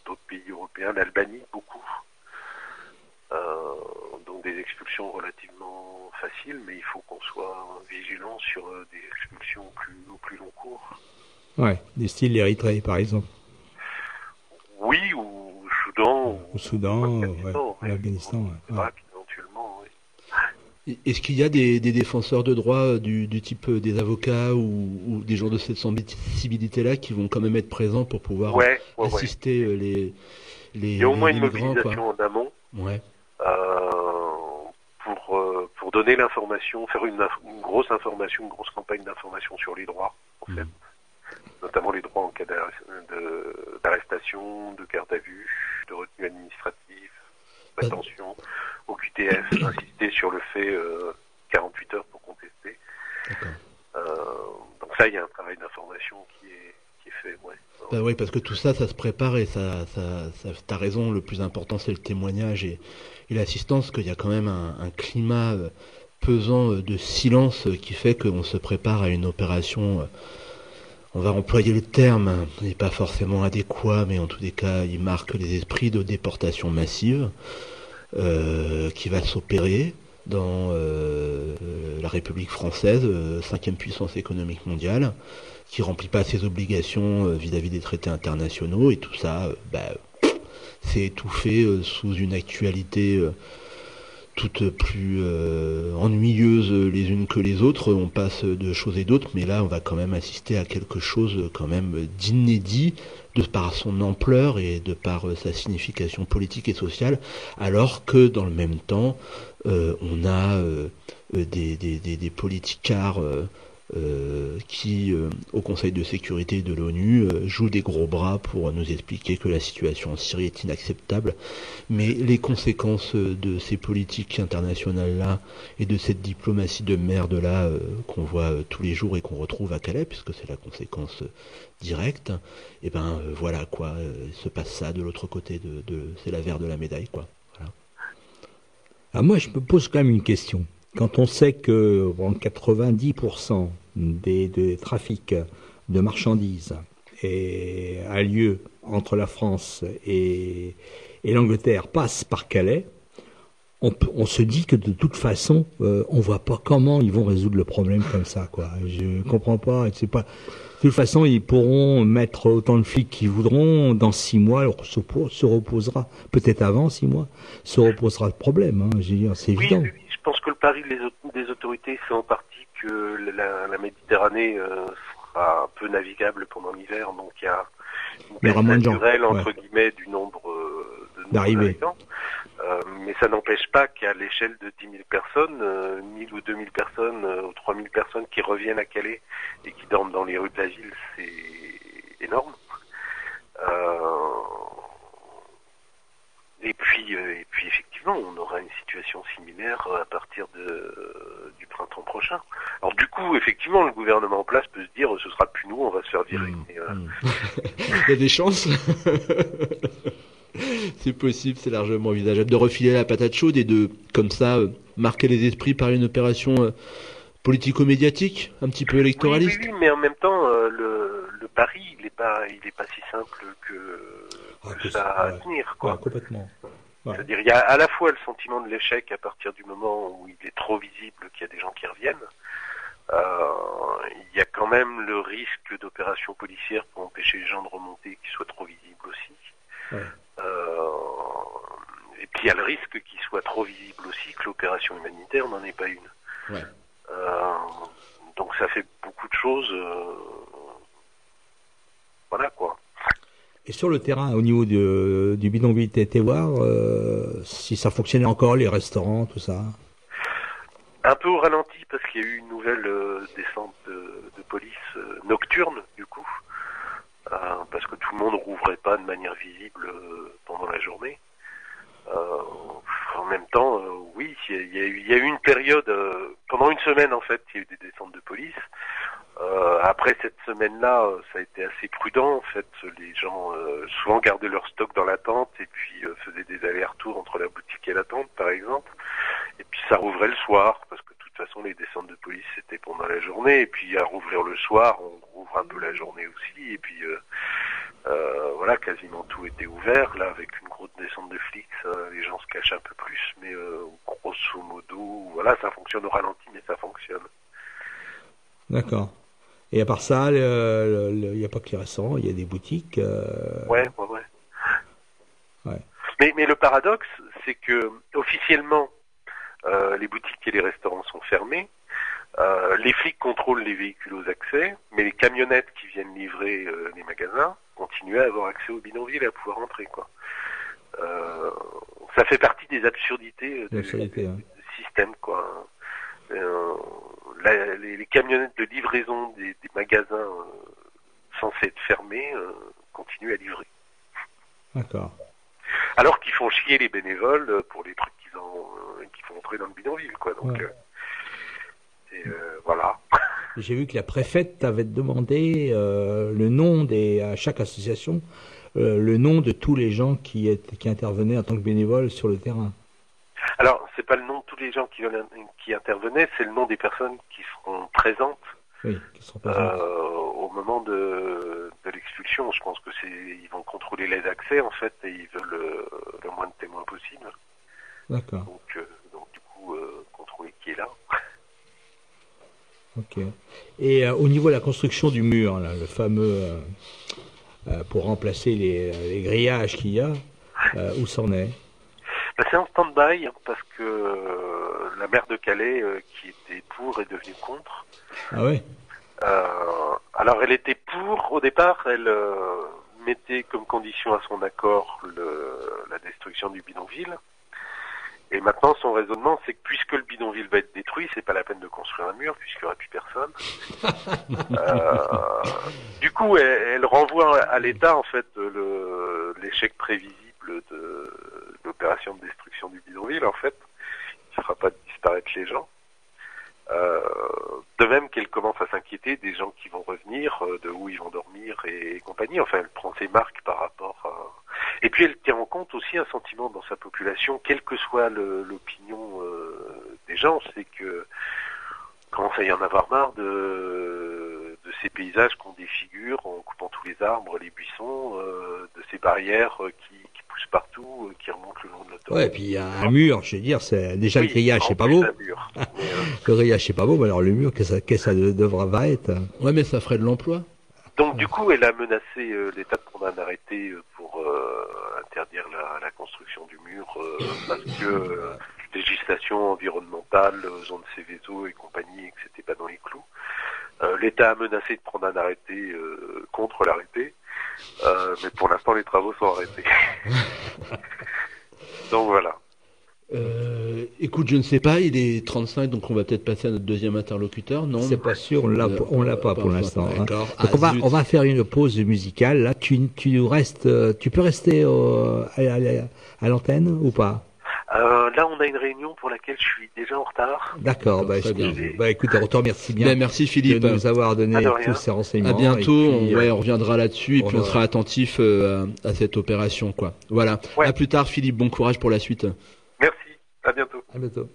S5: d'autres pays européens, l'Albanie beaucoup. donc des expulsions relativement faciles, mais il faut qu'on soit vigilant sur des expulsions plus, au plus long cours.
S4: Ouais, des styles l'Érythrée par exemple.
S5: Oui, ou Soudan.
S4: Au Soudan, ou l'Afghanistan.
S6: oui. Est-ce qu'il y a des, des, défenseurs de droit du, du type euh, des avocats ou, ou, des gens de cette sensibilité-là qui vont quand même être présents pour pouvoir assister euh, les, les.
S5: Il y a au moins
S6: une
S5: mobilisation en amont. Euh, pour, euh, pour donner l'information, faire une, une, grosse information, une grosse campagne d'information sur les droits, en fait. Mmh. Notamment les droits en cas d'arrestation, de, de, garde à vue, de retenue administrative, d'attention, au QTF, insister sur le fait euh, 48 heures pour contester. Euh, donc ça, il y a un travail d'information qui est, qui est fait, ouais.
S6: Bah oui, parce que tout ça, ça se prépare et ça, ça, ça t'as raison, le plus important c'est le témoignage et, et l'assistance, qu'il y a quand même un, un climat euh, pesant euh, de silence qui fait qu'on se prépare à une opération, euh, on va employer le terme, n'est pas forcément adéquat, mais en tous les cas, il marque les esprits de déportation massive euh, qui va s'opérer dans euh, la République française, euh, cinquième puissance économique mondiale, qui remplit pas ses obligations vis-à-vis -vis des traités internationaux, et tout ça, bah, c'est étouffé sous une actualité toutes plus euh, ennuyeuses les unes que les autres. On passe de choses et d'autres, mais là, on va quand même assister à quelque chose quand même d'inédit de par son ampleur et de par sa signification politique et sociale, alors que dans le même temps, euh, on a euh, des, des, des, des politicards euh, qui, euh, au Conseil de sécurité de l'ONU, euh, joue des gros bras pour nous expliquer que la situation en Syrie est inacceptable. Mais les conséquences de ces politiques internationales-là et de cette diplomatie de merde-là qu'on voit tous les jours et qu'on retrouve à Calais, puisque c'est la conséquence directe, et eh ben voilà quoi, il se passe ça de l'autre côté, de, de c'est la verre de la médaille quoi. Voilà.
S4: Ah, moi je me pose quand même une question. Quand on sait que bon, 90% des, des, trafics de marchandises et, a lieu entre la France et, et l'Angleterre passe par Calais, on, on, se dit que de toute façon, euh, on voit pas comment ils vont résoudre le problème comme ça, quoi. Je comprends pas. C'est pas. De toute façon, ils pourront mettre autant de flics qu'ils voudront. Dans six mois, se, se reposera, peut-être avant six mois, se reposera le problème. Hein, c'est
S5: oui,
S4: évident.
S5: Oui, je pense que le pari des, autorités, en partie que la, la Méditerranée euh, sera un peu navigable pendant l'hiver, donc il y a une baisse
S4: gens,
S5: naturelle, entre guillemets, du nombre euh,
S4: D'arrivées.
S5: Euh, mais ça n'empêche pas qu'à l'échelle de 10 000 personnes, euh, 1000 ou 2000 personnes, euh, ou 3000 personnes qui reviennent à Calais et qui dorment dans les rues de la ville, c'est énorme. Euh, et puis, euh, et puis effectivement, on aura une situation similaire euh, à partir de, euh, du printemps prochain. Alors du coup, effectivement, le gouvernement en place peut se dire, ce sera plus nous, on va se faire virer.
S6: Mmh.
S5: Euh,
S6: Il y a des chances. c'est possible, c'est largement envisageable de refiler la patate chaude et de, comme ça, marquer les esprits par une opération politico-médiatique, un petit peu électoraliste.
S5: oui, oui, mais en même temps, le, le pari, il n'est pas, il est pas si simple que,
S4: Ah,
S5: ça
S4: ouais.
S5: tenir, quoi.
S4: Ouais, complètement. Ouais.
S5: C'est-à-dire, il y a à la fois le sentiment de l'échec à partir du moment où il est trop visible qu'il y a des gens qui reviennent. Euh, il y a quand même le risque d'opérations policières pour empêcher les gens de remonter qui soient trop visibles aussi. Euh, et puis il y a le risque qu'il soit trop visible aussi que l'opération humanitaire n'en est pas une. Euh, donc ça fait beaucoup de choses. euh, voilà quoi.
S4: Et sur le terrain, au niveau de, du bidonville, t'as été voir euh, si ça fonctionnait encore, les restaurants, tout ça
S5: Un peu au ralenti parce qu'il y a eu une nouvelle euh, descente de, police euh, nocturne du coup, Euh, parce que tout le monde rouvrait pas de manière visible pendant la journée. En même temps, oui, il y, y a eu, une période pendant une semaine en fait, il y a eu des descentes de police. Euh, après cette semaine-là, euh, ça a été assez prudent. En fait, les gens euh, souvent gardaient leur stock dans la tente et puis euh, faisaient des allers-retours entre la boutique et la tente, par exemple. Et puis ça rouvrait le soir, parce que de toute façon les descentes de police c'était pendant la journée. Et puis à rouvrir le soir, on rouvre un peu la journée aussi. Et puis euh, euh, voilà, quasiment tout était ouvert. Là, avec une grosse descente de flics, les gens se cachent un peu plus. Mais grosso modo, voilà, ça fonctionne au ralenti, mais ça fonctionne.
S4: D'accord. Et à part ça, il n'y a pas que les restaurants, il y a des boutiques. euh,
S5: Ouais, ouais, ouais.
S4: Ouais.
S5: Mais, mais le paradoxe, c'est que officiellement, euh, les boutiques et les restaurants sont fermés. Euh, les flics contrôlent les véhicules aux accès, mais les camionnettes qui viennent livrer euh, les magasins continuent à avoir accès au bidonville et à pouvoir entrer. Quoi. Ça fait partie des absurdités du,
S4: hein.
S5: du système. Quoi. La- les, les camionnettes de livraison des, des magasins euh, censés être fermés euh, continuent à livrer.
S4: D'accord.
S5: Alors qu'ils font chier les bénévoles euh, pour les trucs qu'ils ont, euh, qu'ils font entrer dans le bidonville, quoi. Donc,
S4: Ouais.
S5: et, voilà.
S4: J'ai vu que la préfète t'avait demandé le nom des à chaque association, le nom de tous les gens qui intervenaient en tant que bénévoles sur le terrain.
S5: Alors, c'est pas le nom de tous les gens qui, veulent- qui intervenaient, c'est le nom des personnes qui seront présentes
S4: Oui, qui
S5: euh, au moment de, de l'expulsion. Je pense que c'est, ils vont contrôler les accès en fait et ils veulent euh, le moins de témoins possible.
S4: D'accord.
S5: Donc, euh, donc du coup, contrôler qui est là.
S4: Ok. Et au niveau de la construction du mur, là, le fameux pour remplacer les, les grillages qu'il y a, où c'en est?
S5: Bah, c'est en stand-by parce que euh, la maire de Calais, euh, qui était pour, est devenue contre.
S4: Ah ouais.
S5: Euh, alors elle était pour au départ, elle euh, mettait comme condition à son accord le, la destruction du bidonville. Et maintenant son raisonnement c'est que puisque le bidonville va être détruit, c'est pas la peine de construire un mur puisqu'il n'y aura plus personne. Euh, du coup elle, elle renvoie à l'État en fait l'échec prévisible de l'opération de destruction du bidonville en fait, qui fera pas disparaître les gens. Euh, de même qu'elle commence à s'inquiéter des gens qui vont revenir, euh, de où ils vont dormir et, compagnie. Enfin, elle prend ses marques par rapport à... Et puis elle tient en compte aussi un sentiment dans sa population, quelle que soit l'opinion euh, des gens, c'est que commence à y en avoir marre de, ces paysages qu'on défigure en coupant tous les arbres, les buissons, de ces barrières qui poussent partout, euh, qui remontent le long de l'autoroute.
S4: Ouais, et puis il y a un mur, je veux dire, c'est déjà
S5: Oui,
S4: le grillage, c'est pas beau.
S5: d'un mur. Mais, euh,
S4: Le grillage, c'est pas beau, mais alors le mur, qu'est-ce que ça, devra va être
S6: Ouais, mais ça ferait de l'emploi.
S5: Donc du coup, elle a menacé euh, l'État de prendre un arrêté euh, pour euh, interdire la, la construction du mur euh, parce que euh, législation environnementale, zone Céveso et compagnie, et que c'était pas dans les clous. L'État a menacé de prendre un arrêté contre l'arrêté, mais pour l'instant les travaux sont arrêtés. donc voilà.
S6: Euh, écoute, je ne sais pas, il est 35, donc on va peut-être passer à notre deuxième interlocuteur, non
S4: C'est pas sûr, on l'a,
S6: Euh,
S4: on l'a pas
S6: pas
S4: pour l'instant. hein.
S6: d'accord.
S4: Donc
S6: Ah,
S4: on va,
S6: zut.
S4: on va faire une pause musicale. Là, tu, tu restes, euh, tu peux rester au- à, à- à l'antenne ou pas?
S5: Euh, là, on a une réunion pour laquelle je suis déjà en retard.
S4: D'accord. Bah,
S6: très bien.
S4: bah, écoute, on te remercie bien
S6: merci Philippe.
S4: de nous avoir donné
S5: Ah,
S4: tous ces renseignements.
S6: À bientôt, on, ouais,
S4: euh,
S6: on reviendra là-dessus et puis on sera attentif euh, à, à cette opération, quoi. Voilà.
S5: Ouais.
S6: À plus tard, Philippe. Bon courage pour la suite.
S5: Merci, à bientôt.
S4: à bientôt.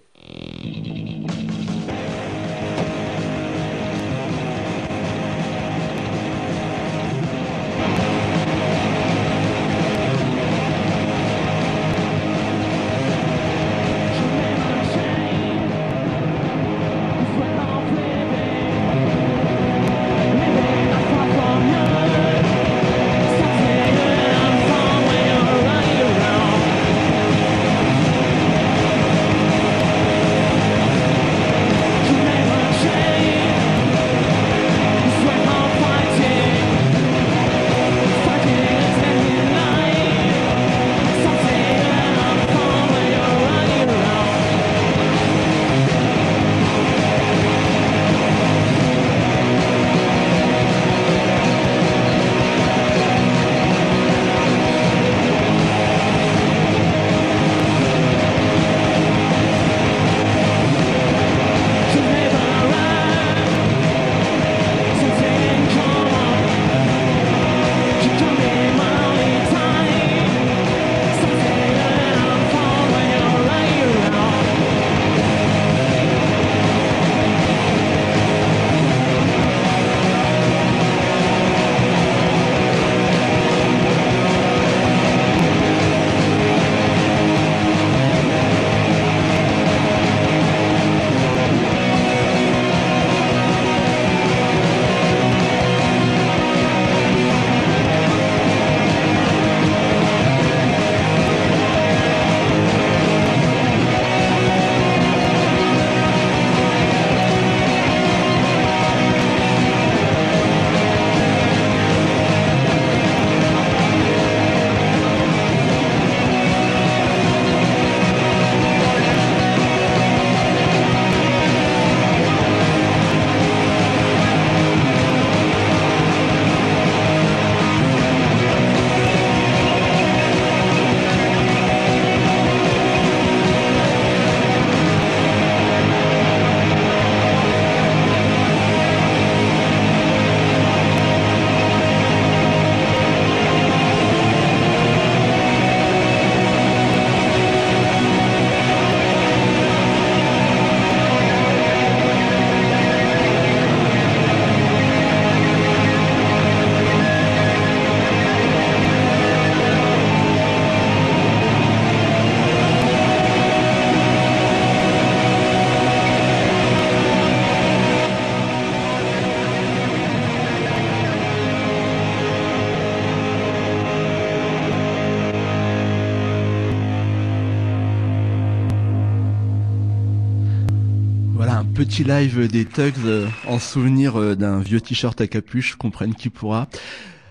S6: Petit live des Tugs euh, en souvenir euh, d'un vieux t-shirt à capuche, comprenne qui pourra.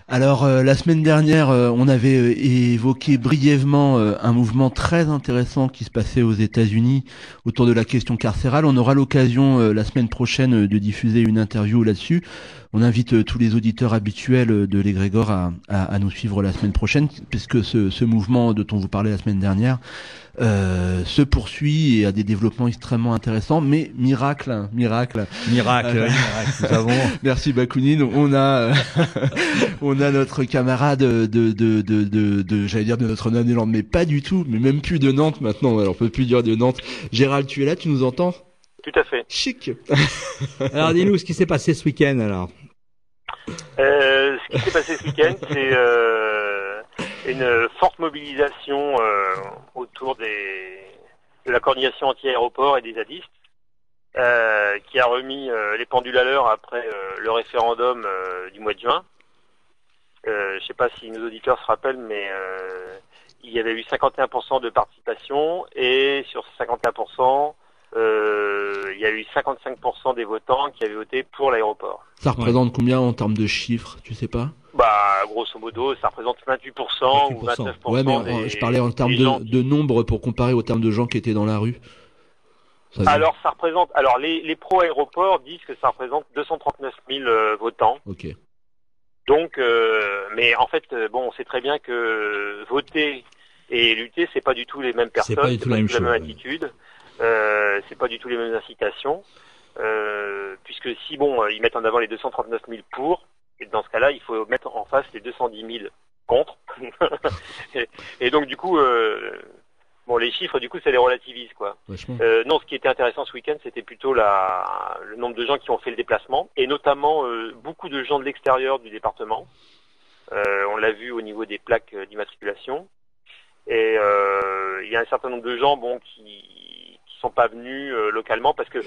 S6: Alors euh, la semaine dernière, euh, on avait euh, évoqué brièvement euh, un mouvement très intéressant qui se passait aux États-Unis autour de la question carcérale. On aura l'occasion la semaine prochaine de diffuser une interview là-dessus. On invite euh, tous les auditeurs habituels euh, de l'Égrégore à, à, à nous suivre la semaine prochaine, puisque ce, ce mouvement dont on vous parlait la semaine dernière euh, se poursuit et a des développements extrêmement intéressants. Mais miracle, hein, miracle.
S4: Miracle,
S6: Euh,
S4: miracle. Nous avons
S6: Merci Bakounine. On a, on a notre camarade de, de, de, de, de, j'allais dire de Notre-Dame-des-Landes, mais pas du tout, mais même plus de Nantes maintenant. Alors on peut plus dire de Nantes. Gérald, tu es là, tu nous entends?
S8: Tout à fait.
S6: Chic.
S4: Alors dis-nous ce qui s'est passé ce week-end alors.
S8: Euh, ce qui s'est passé ce week-end, c'est euh, une forte mobilisation euh, autour des, de la coordination anti-aéroport et des zadistes, euh, qui a remis euh, les pendules à l'heure après le référendum du mois de juin. Je sais pas si nos auditeurs se rappellent, mais il y avait eu 51% de participation et sur ces 51%, euh, il y a eu 55% des votants qui avaient voté pour l'aéroport.
S6: Ça représente combien en termes de chiffres, tu sais pas?
S8: Bah, grosso modo, ça représente 28%, ou 29%.
S6: Ouais, mais
S8: des-
S6: je parlais en termes de, de nombre pour comparer au terme de gens qui étaient dans la rue. Ça
S8: Alors, ça représente. Alors, les, les pro-aéroports disent que ça représente 239 000 euh, votants.
S6: Ok.
S8: Donc, euh, mais en fait, euh, bon, on sait très bien que voter et lutter, c'est pas du tout les mêmes personnes,
S4: pas du tout la même chose,
S8: attitude, euh, c'est pas du tout les mêmes incitations, euh, puisque si bon, euh, ils mettent en avant les 239 000 pour, et dans ce cas-là, il faut mettre en face les 210 000 contre, et, et donc du coup, euh, bon, les chiffres, du coup, ça les relativise, quoi. Euh, non, ce qui était intéressant ce week-end, c'était plutôt la, le nombre de gens qui ont fait le déplacement, et notamment euh, beaucoup de gens de l'extérieur du département. Euh, on l'a vu au niveau des plaques d'immatriculation. Et euh, il y a un certain nombre de gens, bon, qui sont pas venus euh, localement parce que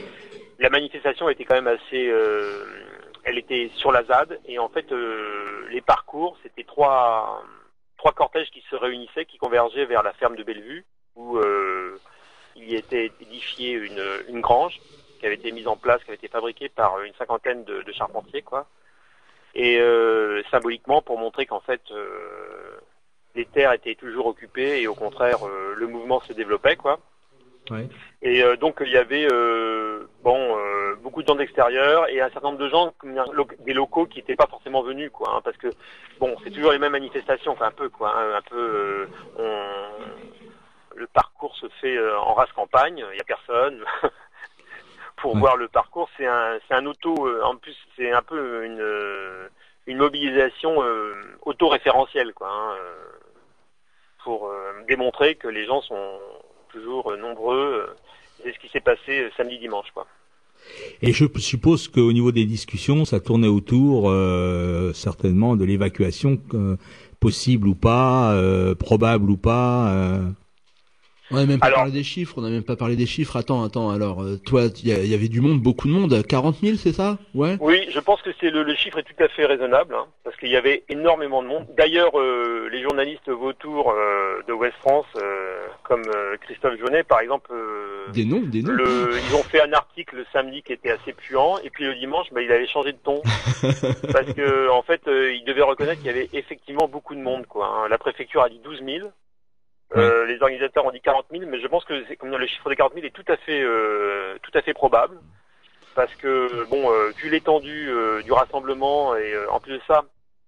S8: la manifestation était quand même assez, euh, elle était sur la ZAD et en fait euh, les parcours, c'était trois trois cortèges qui se réunissaient, qui convergeaient vers la ferme de Bellevue où euh, il y était édifié une, une grange qui avait été mise en place, qui avait été fabriquée par une cinquantaine de, charpentiers, quoi. Et symboliquement pour montrer qu'en fait les terres étaient toujours occupées et au contraire le mouvement se développait, quoi.
S4: Ouais.
S8: Et euh, donc il y avait euh, bon euh, beaucoup de gens d'extérieur et un certain nombre de gens, des locaux qui n'étaient pas forcément venus, quoi, hein, parce que bon c'est toujours les mêmes manifestations, enfin, un peu quoi, hein, un peu euh, on- le parcours se fait euh, en race campagne, il y a personne. Pour
S4: Ouais.
S8: voir le parcours, c'est un c'est un auto, euh, en plus c'est un peu une une mobilisation euh, auto-référentielle, quoi, hein, pour démontrer que les gens sont toujours euh, nombreux. euh, C'est ce qui s'est passé euh, samedi dimanche, quoi.
S4: Et je suppose qu'au niveau des discussions, ça tournait autour euh, certainement de l'évacuation euh, possible ou pas, euh, probable ou pas.
S6: On n'a même pas
S8: Alors-
S6: parlé des chiffres, on n'a même pas parlé des chiffres. Attends, attends, alors, euh, toi, il y, avait du monde, beaucoup de monde, 40 000, c'est ça? Ouais
S8: Oui, je pense que c'est le, le chiffre est tout à fait raisonnable, hein, parce qu'il y avait énormément de monde. D'ailleurs, euh, les journalistes vautours euh, de West France, euh, comme euh, Christophe Jaunet, par exemple, euh,
S6: Des noms, des noms.
S8: le, ils ont fait un article le samedi qui était assez puant, et puis le dimanche, bah, il avait changé de ton, parce que en fait, euh, il devait reconnaître qu'il y avait effectivement beaucoup de monde. Quoi, hein. La préfecture a dit 12 000. Euh, les organisateurs ont dit 40 000, mais je pense que comme le chiffre de 40 000 est tout à fait, euh, tout à fait probable, parce que bon, euh, vu l'étendue euh, du rassemblement et euh, en plus de ça,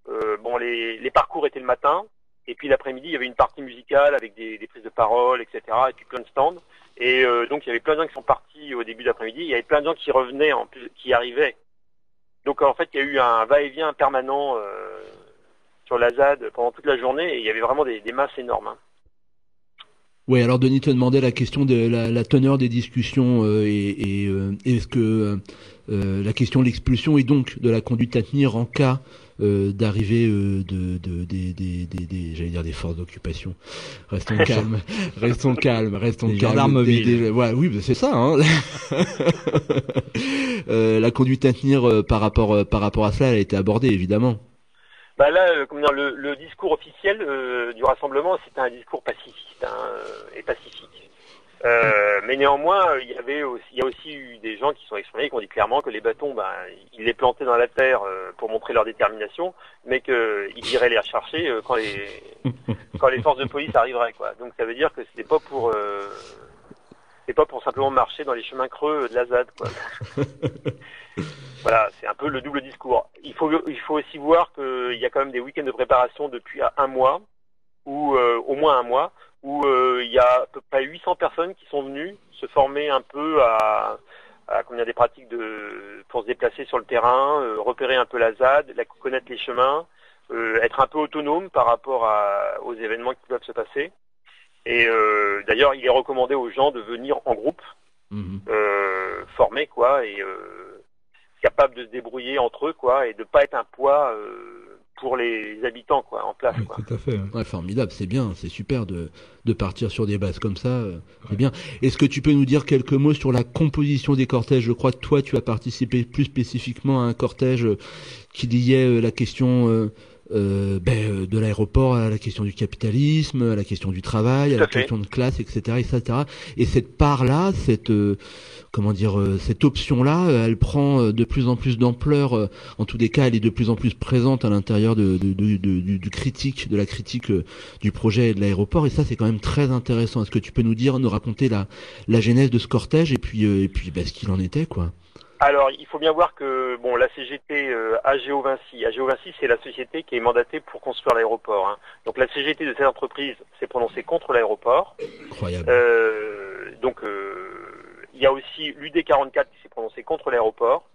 S8: euh, bon, les, les parcours étaient le matin, et puis l'après-midi il y avait une partie musicale avec des, des prises de parole, etc., et puis plein de stands, et donc il y avait plein de gens qui sont partis au début d'après-midi, il y avait plein de gens qui revenaient, en plus, qui arrivaient. Donc en fait il y a eu un va-et-vient permanent sur la ZAD pendant toute la journée, et il y avait vraiment des, des masses énormes. hein.
S6: Ouais, alors Denis te demandait la question de la, la teneur des discussions euh, et, et, euh, est-ce que euh, euh, la question de l'expulsion et donc de la conduite à tenir en cas euh, d'arrivée euh, de, de des, des, des, des- j'allais dire des forces d'occupation. Restons calmes, restons calmes, restons calmes.
S4: gendarmes mobiles.
S6: ouais, oui, c'est ça. Hein. Euh, la conduite à tenir euh, par rapport par rapport à cela, elle a été abordée évidemment.
S8: Bah là, euh, comment dire, le, le discours officiel euh, du rassemblement, c'était un discours pacifiste hein, et pacifique. Euh, mais néanmoins, euh, il y avait aussi, il y a aussi eu des gens qui sont exprimés, qui ont dit clairement que les bâtons, ben, ils les plantaient dans la terre euh, pour montrer leur détermination, mais qu'ils iraient les rechercher euh, quand les quand les forces de police arriveraient, quoi. Donc ça veut dire que c'était pas pour euh, c'est pas pour simplement marcher dans les chemins creux de la ZAD, quoi. Voilà, c'est un peu le double discours. Il faut, il faut aussi voir qu'il y a quand même des week-ends de préparation depuis un mois, ou euh, au moins un mois, où euh, il y a à peu près 800 personnes qui sont venues se former un peu à, à dire, des pratiques de, pour se déplacer sur le terrain, euh, repérer un peu la ZAD, la, connaître les chemins, euh, être un peu autonome par rapport à- aux événements qui peuvent se passer. Et euh, d'ailleurs, il est recommandé aux gens de venir en groupe,
S6: Mhm.
S8: euh, formés quoi, et euh, capables de se débrouiller entre eux quoi, et de pas être un poids euh, pour les habitants quoi, en place quoi.
S4: Tout à fait.
S6: Ouais, formidable, c'est bien, c'est super de, de partir sur des bases comme ça, c'est bien. Est-ce que tu peux nous dire quelques mots sur la composition des cortèges? Je crois que toi, tu as participé plus spécifiquement à un cortège qui liait la question euh, ben, euh, de l'aéroport à la question du capitalisme, à la question du travail, à la
S8: fait.
S6: question de classe, etc., etc. Et cette part-là, cette euh, comment dire, euh, cette option-là, elle prend de plus en plus d'ampleur. euh, En tous les cas, elle est de plus en plus présente à l'intérieur de, de, de- de- du, du critique, de la critique du projet et de l'aéroport. Et ça, c'est quand même très intéressant. Est-ce que tu peux nous dire, nous raconter la, la genèse de ce cortège et puis euh, et puis ben, ce qu'il en était, quoi?
S8: Alors, il faut bien voir que bon, la CGT euh, AGO Vinci, AGO Vinci, c'est la société qui est mandatée pour construire l'aéroport. hein. Donc, la CGT de cette entreprise s'est prononcée contre l'aéroport.
S6: Incroyable.
S8: Euh, donc, euh, il y a aussi l'UD44 qui s'est prononcé contre l'aéroport.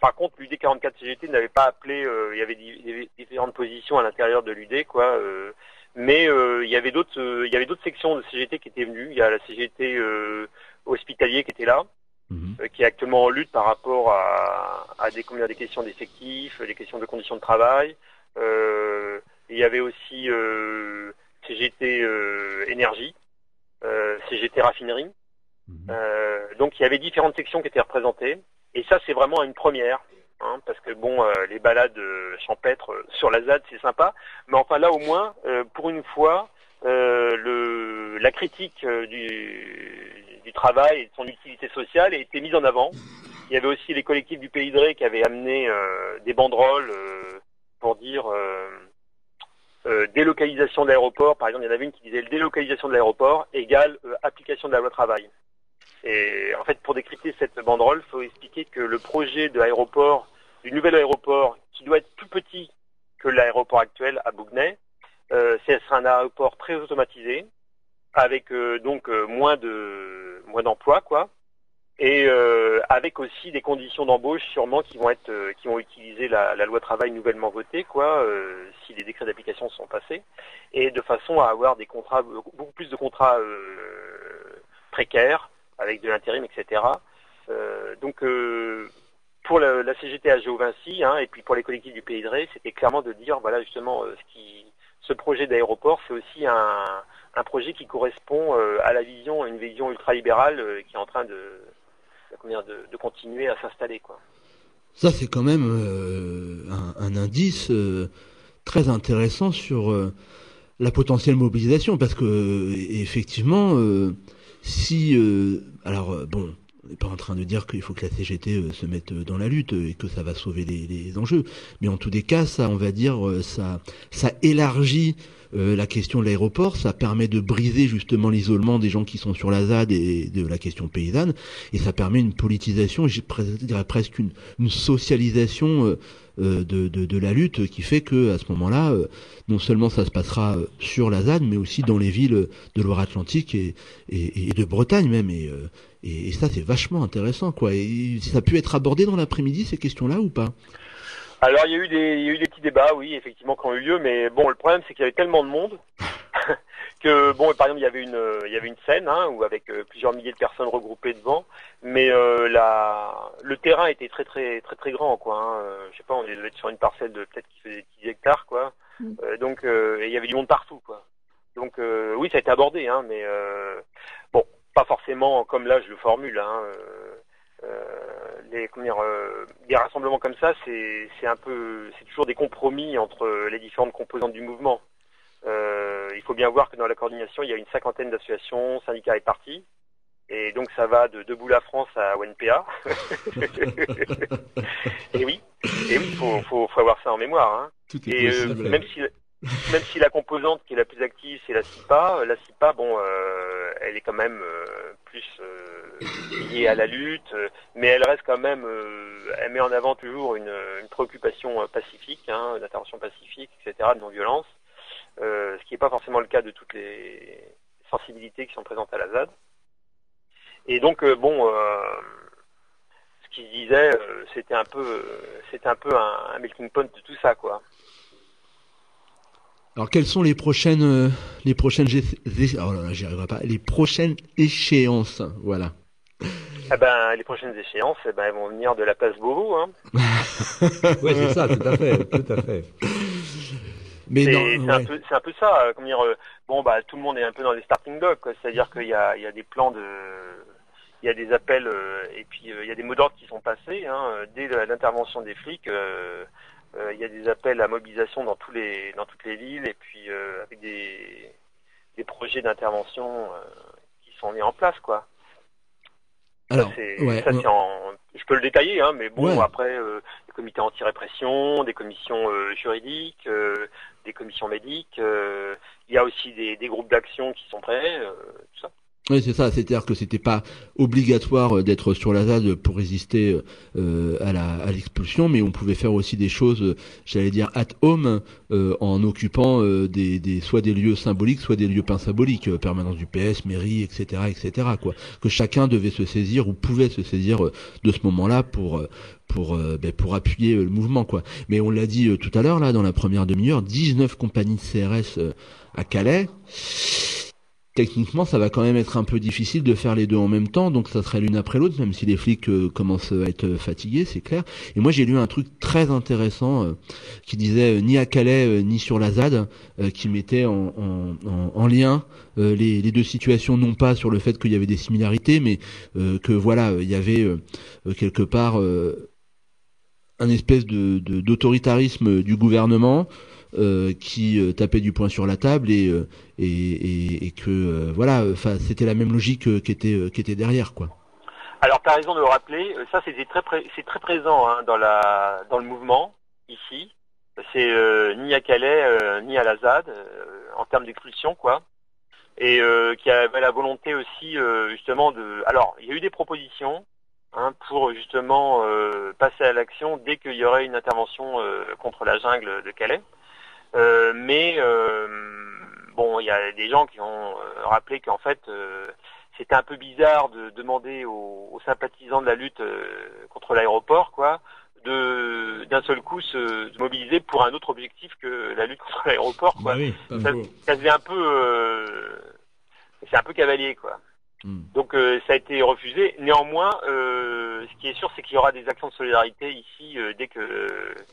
S8: Par contre, l'UD44 CGT n'avait pas appelé. euh, il, y avait différentes positions à l'intérieur de l'UD, quoi. euh, mais euh, il y avait d'autres, il y avait d'autres sections de CGT qui étaient venues. Il y a la CGT euh, hospitalier qui était là
S6: Mhm.
S8: euh, qui est actuellement en lutte par rapport à, à des, des questions d'effectifs, des questions de conditions de travail. Euh, il y avait aussi euh, CGT euh, énergie, euh, CGT raffinerie. Euh, donc il y avait différentes sections qui étaient représentées. Et ça c'est vraiment une première. hein, parce que bon, euh, les balades champêtres sur la ZAD c'est sympa, mais enfin là au moins, euh, pour une fois, euh, le, la critique du, du travail et de son utilité sociale a été mise en avant. Il y avait aussi les collectifs du Pays de qui avaient amené euh, des banderoles euh, pour dire euh, euh, délocalisation de l'aéroport. Par exemple, il y en avait une qui disait délocalisation de l'aéroport égale euh, application de la loi travail. Et en fait, pour décrypter cette banderole, il faut expliquer que le projet de l'aéroport, du nouvel aéroport, qui doit être plus petit que l'aéroport actuel à Bougnay, euh, c'est un aéroport très automatisé, avec euh, donc euh, moins de moins d'emplois, quoi, et euh, avec aussi des conditions d'embauche sûrement qui vont être euh, qui vont utiliser la, la loi travail nouvellement votée, quoi, euh, si les décrets d'application sont passés, et de façon à avoir des contrats beaucoup plus de contrats euh, précaires avec de l'intérim, etc. Donc pour la, la CGT à Vinci, hein, et puis pour les collectifs du Pays de Ré, c'était clairement de dire voilà justement ce qui ce projet d'aéroport, c'est aussi un, un projet qui correspond euh, à la vision, une vision ultralibérale euh, qui est en train de, de, continuer à s'installer.
S6: Ça, c'est quand même euh, un, indice très intéressant sur la potentielle mobilisation, parce que effectivement, si, alors bon, on n'est pas en train de dire qu'il faut que la CGT se mette dans la lutte et que ça va sauver les, enjeux, mais en tous les cas, ça, on va dire, ça élargit euh, la question de l'aéroport, ça permet de briser justement l'isolement des gens qui sont sur la ZAD et de la question paysanne, et ça permet une politisation, je dirais presque une, une socialisation euh, euh, de, de, de la lutte qui fait que à ce moment-là, euh, non seulement ça se passera sur la ZAD, mais aussi dans les villes de Loire-Atlantique et, et, et de Bretagne même. Et, et, et ça, c'est vachement intéressant, quoi. Et ça a pu être abordé dans l'après-midi ces questions-là ou pas?
S8: Alors il y a eu des il y a eu des petits débats, oui, effectivement, qui ont eu lieu, mais bon, le problème c'est qu'il y avait tellement de monde que bon, par exemple, il y avait une euh, il y avait une scène hein, où avec euh, plusieurs milliers de personnes regroupées devant, mais euh, la le terrain était très très très très grand, quoi. Hein. Euh, Je sais pas, on devait être sur une parcelle de peut-être qui faisait 10 hectares, quoi. Euh, donc euh, et il y avait du monde partout, quoi. Donc euh, oui, ça a été abordé, hein, mais euh, bon, pas forcément comme là je le formule. Hein, les, comment dire, euh, des rassemblements comme ça, c'est c'est un peu, c'est toujours des compromis entre les différentes composantes du mouvement. Euh, il faut bien voir que dans la coordination, il y a une cinquantaine d'associations, syndicats et partis. Et donc ça va de Debout la France à ONPA. et oui, et oui, faut, faut, faut avoir ça en mémoire. Hein.
S6: Tout
S8: Et euh, même si même si la composante qui est la plus active c'est la CIPA, euh, la CIPA bon euh, elle est quand même euh, plus euh, liée à la lutte, euh, mais elle reste quand même euh, elle met en avant toujours une, préoccupation euh, pacifique, hein, d'intervention pacifique, etc., de non-violence, ce qui n'est pas forcément le cas de toutes les sensibilités qui sont présentes à la ZAD. Et donc bon ce qu'il disait c'était un peu c'était un peu un, un melting pot de tout ça quoi.
S6: Alors quelles sont les prochaines les prochaines oh là là, pas les prochaines échéances voilà.
S8: Eh ben, les prochaines échéances, eh ben, elles vont venir de la place Beauvau. Hein.
S4: Oui, c'est ça, tout à fait, tout à fait.
S6: Mais
S8: C'est un peu, c'est un peu ça. euh, Comment dire, euh, bon, bah, tout le monde est un peu dans les starting blocks. quoi. C'est-à-dire qu'il y a, il y a des plans de, il y a des appels euh, et puis il y a des mots d'ordre qui sont passés hein, dès l'intervention des flics. il y a des appels à mobilisation dans tous les dans toutes les villes et puis avec des des projets d'intervention qui sont mis en place quoi. Alors, ouais, je peux le détailler, hein, mais bon, après, euh, des comités anti-répression, des commissions euh, juridiques, euh, des commissions médiques, il y a aussi des, des groupes d'action qui sont prêts, tout ça.
S6: Oui, c'est ça. C'est-à-dire que c'était pas obligatoire euh, d'être sur la ZAD pour résister euh, à, l'expulsion, mais on pouvait faire aussi des choses, euh, j'allais dire at home, en occupant des, soit des lieux symboliques, soit des lieux pas symboliques, permanence du PS, mairie, etc., etc. Quoi. Que chacun devait se saisir ou pouvait se saisir de ce moment-là pour pour ben, pour appuyer le mouvement, quoi. Mais on l'a dit tout à l'heure là, dans la première demi-heure, 19 compagnies de CRS à Calais techniquement, ça va quand même être un peu difficile de faire les deux en même temps, donc ça serait l'une après l'autre, même si les flics euh, commencent à être fatigués, c'est clair. Et moi, j'ai lu un truc très intéressant euh, qui disait euh, ni à Calais ni sur la ZAD, qui mettait en, en, lien les, deux situations, non pas sur le fait qu'il y avait des similarités, mais que voilà, il y avait quelque part un espèce d'autoritarisme du gouvernement euh, qui euh, tapait du poing sur la table et euh, et, et, que voilà, enfin c'était la même logique qui était qui était derrière quoi.
S8: Alors tu as raison de le rappeler, ça c'est très c'est très présent hein, dans la dans le mouvement ici. C'est ni à Calais ni à la ZAD en termes d'expulsion quoi et qui avait la volonté aussi justement de. Alors, il y a eu des propositions hein, pour justement passer à l'action dès qu'il y aurait une intervention contre la jungle de Calais. Euh, mais euh, bon, il y a des gens qui ont euh, rappelé qu'en fait c'était un peu bizarre de demander aux, sympathisants de la lutte contre l'aéroport, quoi, de d'un seul coup se, mobiliser pour un autre objectif que la lutte contre l'aéroport, quoi. Bah ça, ça faisait un peu, c'est un peu cavalier, quoi. Hmm. Donc euh, ça a été refusé. Néanmoins, euh, ce qui est sûr, c'est qu'il y aura des actions de solidarité ici euh, dès que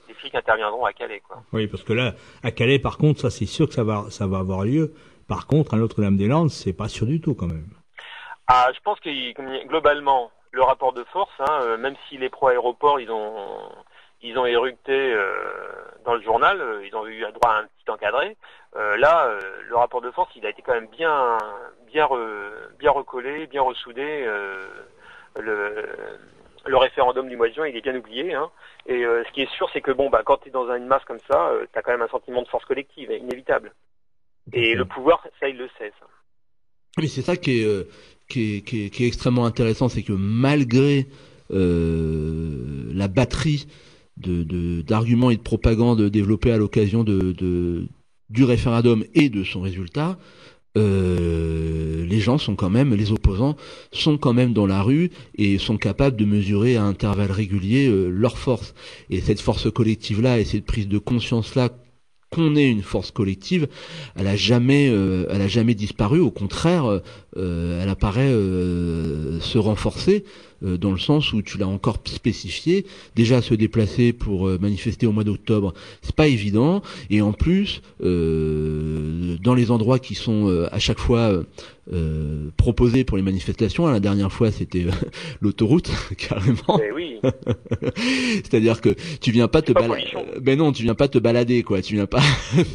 S8: les flics interviendront à Calais. Quoi.
S4: Oui, parce que là, à Calais, par contre, ça c'est sûr que ça va, ça va avoir lieu. Par contre, à Notre-Dame-des-Landes, c'est pas sûr du tout quand même.
S8: Ah, je pense que globalement, le rapport de force, hein, même si les pro-aéroports, ils ont ils ont éructé euh, dans le journal, euh, ils ont eu droit à un petit encadré. Euh, là, le rapport de force, il a été quand même bien, bien, bien recollé, bien ressoudé. le, le référendum du mois de juin, il est bien oublié. Hein. Et ce qui est sûr, c'est que bon, bah, quand tu es dans une masse comme ça, tu as quand même un sentiment de force collective, inévitable. Et le pouvoir, ça, il le sait. Ça.
S6: Mais c'est ça qui est, qui est, qui, est, qui, est, extrêmement intéressant, c'est que malgré la batterie d'arguments et de propagande développés à l'occasion du référendum et de son résultat, euh, les gens sont quand même, les opposants sont quand même dans la rue et sont capables de mesurer à intervalles réguliers euh, leur force. Et cette force collective-là et cette prise de conscience-là qu'on ait une force collective, elle a jamais, euh, elle a jamais disparu. Au contraire, elle apparaît se renforcer. Euh, dans le sens où tu l'as encore spécifié. Déjà se déplacer pour euh, manifester au mois d'octobre, c'est pas évident. Et en plus, euh, dans les endroits qui sont à chaque fois proposés pour les manifestations, la dernière fois c'était l'autoroute carrément.
S8: Eh oui.
S6: C'est-à-dire que tu viens pas te balader. Ben non, tu viens pas te balader quoi. Tu viens pas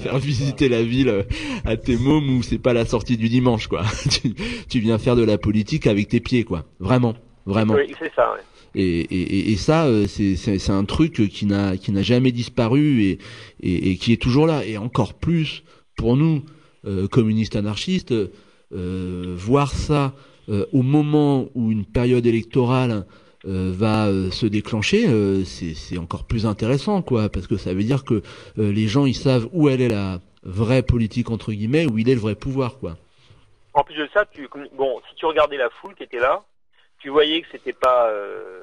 S6: faire visiter la ville à tes mômes où c'est pas la sortie du dimanche quoi. tu, tu viens faire de la politique avec tes pieds quoi. Vraiment vraiment.
S8: Oui, c'est ça. Ouais.
S6: Et, et, et, ça, euh, c'est un truc qui n'a qui n'a jamais disparu et, et, qui est toujours là. Et encore plus pour nous, euh, communistes anarchistes, euh, voir ça euh, au moment où une période électorale euh, va se déclencher, c'est encore plus intéressant, quoi, parce que ça veut dire que les gens ils savent où elle est la vraie politique entre guillemets, où il est le vrai pouvoir, quoi.
S8: En plus de ça, tu, bon, si tu regardais la foule qui était là, tu voyais que c'était pas euh,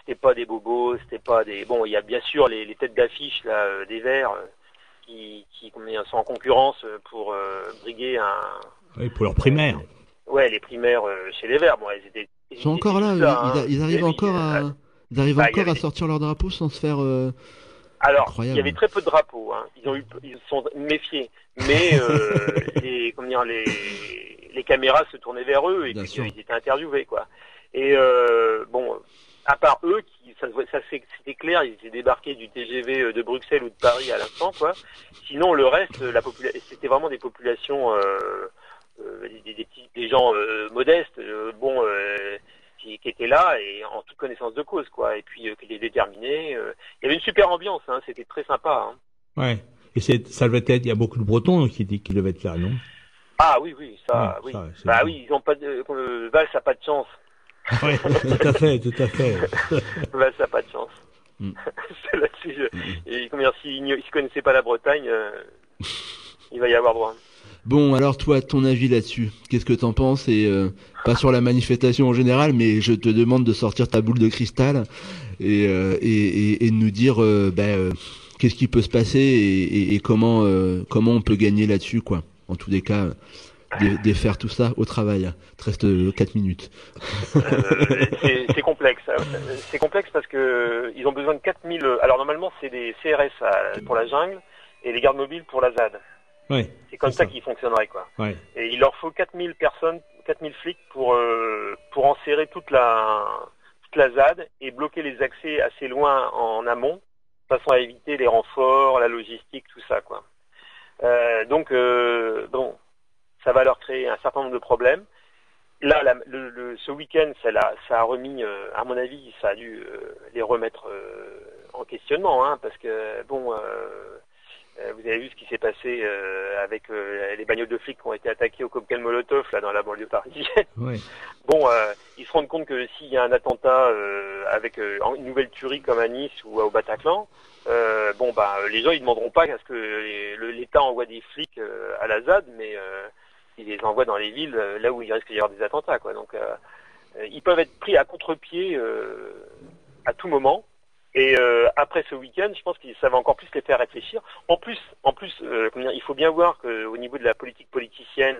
S8: c'était pas des bobos, c'était pas des bon, il y a bien sûr les, les têtes d'affiche là euh, des Verts euh, qui, qui sont en concurrence pour briguer un
S4: oui, pour leur primaire.
S8: ouais, les primaires chez les Verts, bon, ils étaient
S6: ils sont encore là, ils, hein. ils, arrivent encore à ils arrivent bah, encore à sortir leur drapeau sans se faire
S8: alors, il y avait très peu de drapeaux. Hein. Ils ont eu, ils sont méfiés, mais les, comment dire, les, les caméras se tournaient vers eux et puis ils étaient interviewés, quoi. Et euh, bon, à part eux, qui, ça, ça c'était clair, ils étaient débarqués du TGV euh, de Bruxelles ou de Paris à l'instant, quoi. Sinon, le reste, la population, c'était vraiment des populations, euh, euh, des, des, petits, des gens euh, modestes, euh, bon, euh, qui, qui, étaient là et en toute connaissance de cause, quoi. Et puis qui étaient déterminés. il y avait une super ambiance, hein, c'était très sympa.
S4: Hein. Ouais. Et ça devait être, il y a beaucoup de Bretons qui, qui devaient être là, non?
S8: Ah oui, oui, ça, oui. Ça, bah oui, ils ont pas de, Val, ça n'a pas de chance.
S4: Oui, tout à fait, tout à fait.
S8: Val, ça n'a pas de chance. Mm. Je... et s'ils ne connaissaient pas la Bretagne, euh, il va y avoir droit.
S6: Bon, alors toi, ton avis là-dessus, qu'est-ce que t'en penses Et euh, pas sur la manifestation en général, mais je te demande de sortir ta boule de cristal et, euh, et, et, et, de nous dire euh, ben, qu'est-ce qui peut se passer et, et comment comment on peut gagner là-dessus, quoi. En tous les cas, défaire tout ça au travail. Il te reste 4 minutes.
S8: c'est complexe. C'est complexe parce que ils ont besoin de 4000. Alors normalement, c'est des CRS pour la jungle et les gardes mobiles pour la ZAD.
S4: Ouais,
S8: c'est comme ça, ça qu'ils fonctionneraient quoi.
S4: Ouais.
S8: Et il leur faut 4000 personnes, 4000 flics pour euh, pour enserrer toute la toute la ZAD et bloquer les accès assez loin en amont, de façon à éviter les renforts, la logistique, tout ça quoi. Euh, donc euh, bon, ça va leur créer un certain nombre de problèmes. Là, la, le, le, ce week-end, ça, ça, a remis, euh, à mon avis, ça a dû euh, les remettre euh, en questionnement, hein, parce que bon, vous avez vu ce qui s'est passé avec les bagnoles de flics qui ont été attaqués au cocktail Molotov là dans la banlieue parisienne.
S4: Oui.
S8: Bon, ils se rendent compte que s'il y a un attentat avec une nouvelle tuerie comme à Nice ou au Bataclan, bon bah les gens ils demanderont pas à ce que l'État envoie des flics à la ZAD, mais ils les envoient dans les villes là où il risque d'y avoir des attentats. Quoi. Donc ils peuvent être pris à contre-pied à tout moment. Et euh, après ce week-end, je pense que ça va encore plus les faire réfléchir. En plus, en plus, euh, il faut bien voir qu'au niveau de la politique politicienne,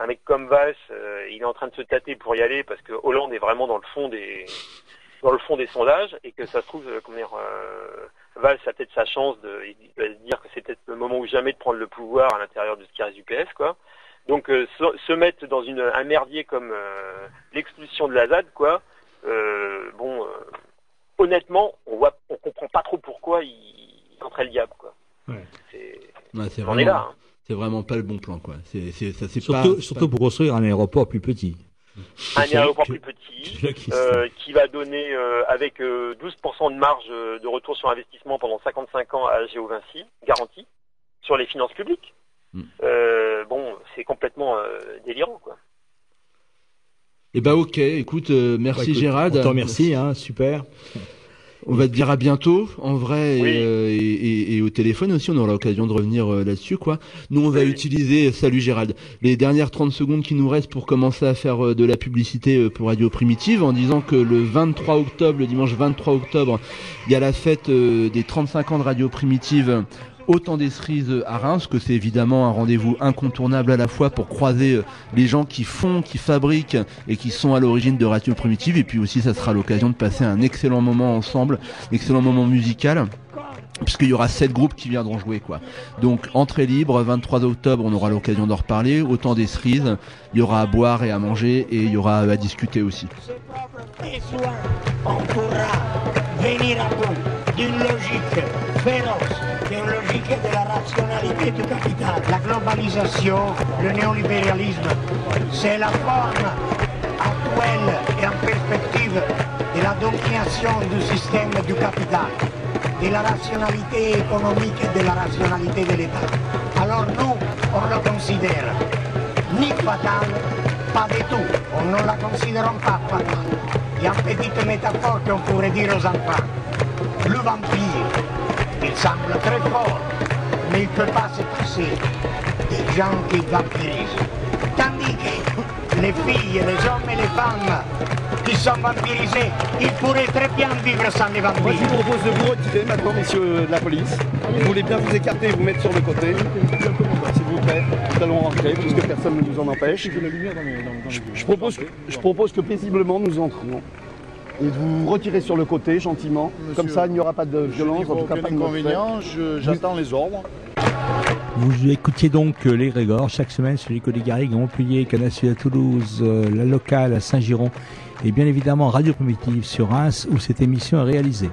S8: un mec comme Valls, euh, il est en train de se tâter pour y aller parce que Hollande est vraiment dans le fond des dans le fond des sondages et que ça se trouve, comment dire, Valls a peut-être sa chance de, dire que c'est peut-être le moment ou jamais de prendre le pouvoir à l'intérieur de ce qui reste du PS, quoi. Donc se, se, mettre dans une, un merdier comme l'expulsion de la ZAD, quoi. bon honnêtement, on voit, on comprend pas trop pourquoi il, il entrait le diable, quoi.
S4: Ouais.
S8: C'est, on est là. Hein.
S6: C'est vraiment pas le bon plan, quoi. C'est, c'est, ça, c'est
S4: surtout,
S6: pas,
S4: surtout
S6: pas...
S4: pour construire un aéroport plus petit.
S8: Un aéroport plus petit, euh, qui va donner euh, avec euh, 12% de marge de retour sur investissement pendant 55 ans à Géo Vinci, garantie, sur les finances publiques. Mm. bon, c'est complètement délirant, quoi.
S6: Eh ben ok, écoute, euh, merci
S4: bah, écoute,
S6: Gérald.
S4: On te remercie, hein, super.
S6: On va te dire à bientôt, en vrai,
S8: oui.
S6: et, euh, et, et, et, au téléphone aussi, on aura l'occasion de revenir euh, là-dessus, quoi. Nous, on va oui. utiliser, salut Gérald, les dernières 30 secondes qui nous restent pour commencer à faire euh, de la publicité euh, pour Radio Primitive, en disant que le 23 octobre, le dimanche 23 octobre, il y a la fête euh, des 35 ans de Radio Primitive Autant des cerises à Reims, que c'est évidemment un rendez-vous incontournable à la fois pour croiser les gens qui font, qui fabriquent et qui sont à l'origine de Radio Primitive. Et puis aussi, ça sera l'occasion de passer un excellent moment ensemble, excellent moment musical puisqu'il y aura sept groupes qui viendront jouer quoi. Donc entrée libre, 23 octobre, on aura l'occasion d'en reparler. Autant des cerises, il y aura à boire et à manger et il y aura à discuter aussi.
S1: Logique de la rationalité du capital. La globalisation, le néolibéralisme, c'est la forme actuelle et en perspective de la domination du système du capital de la rationalité économique et de la rationalité de l'État. Alors le considère ni fatal, pas du tout. On ne la considère pas fatale. Il y a une petite métaphore qu'on pourrait dire aux enfants. Le vampire, il semble très fort, mais il ne peut pas se passer des gens qui vampirisent. Tandis que les filles, les hommes et les femmes qui sont vampirisés, ils pourraient très bien vivre sans les vampires.
S2: Moi, je vous propose de vous retirer maintenant, messieurs de la police. Vous voulez bien vous écarter et vous mettre sur le côté. S'il vous plaît, nous allons rentrer puisque personne ne nous en empêche. Je, propose, que, je propose que paisiblement nous entrions. Et de vous retirer sur le côté gentiment.
S3: Monsieur,
S2: Comme ça, il n'y aura pas de violence, en tout cas pas de
S3: inconvénient. J'attends les ordres.
S4: Vous écoutiez donc les Grégor chaque semaine sur les des Garrigues à Montpellier, Canal à Toulouse, euh, la locale à Saint-Giron et bien évidemment Radio Primitive sur Reims où cette émission est réalisée.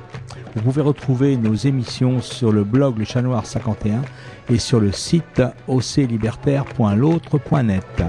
S4: Vous pouvez retrouver nos émissions sur le blog Le Chat Noir 51 et sur le site oclibertaire.l'autre.net.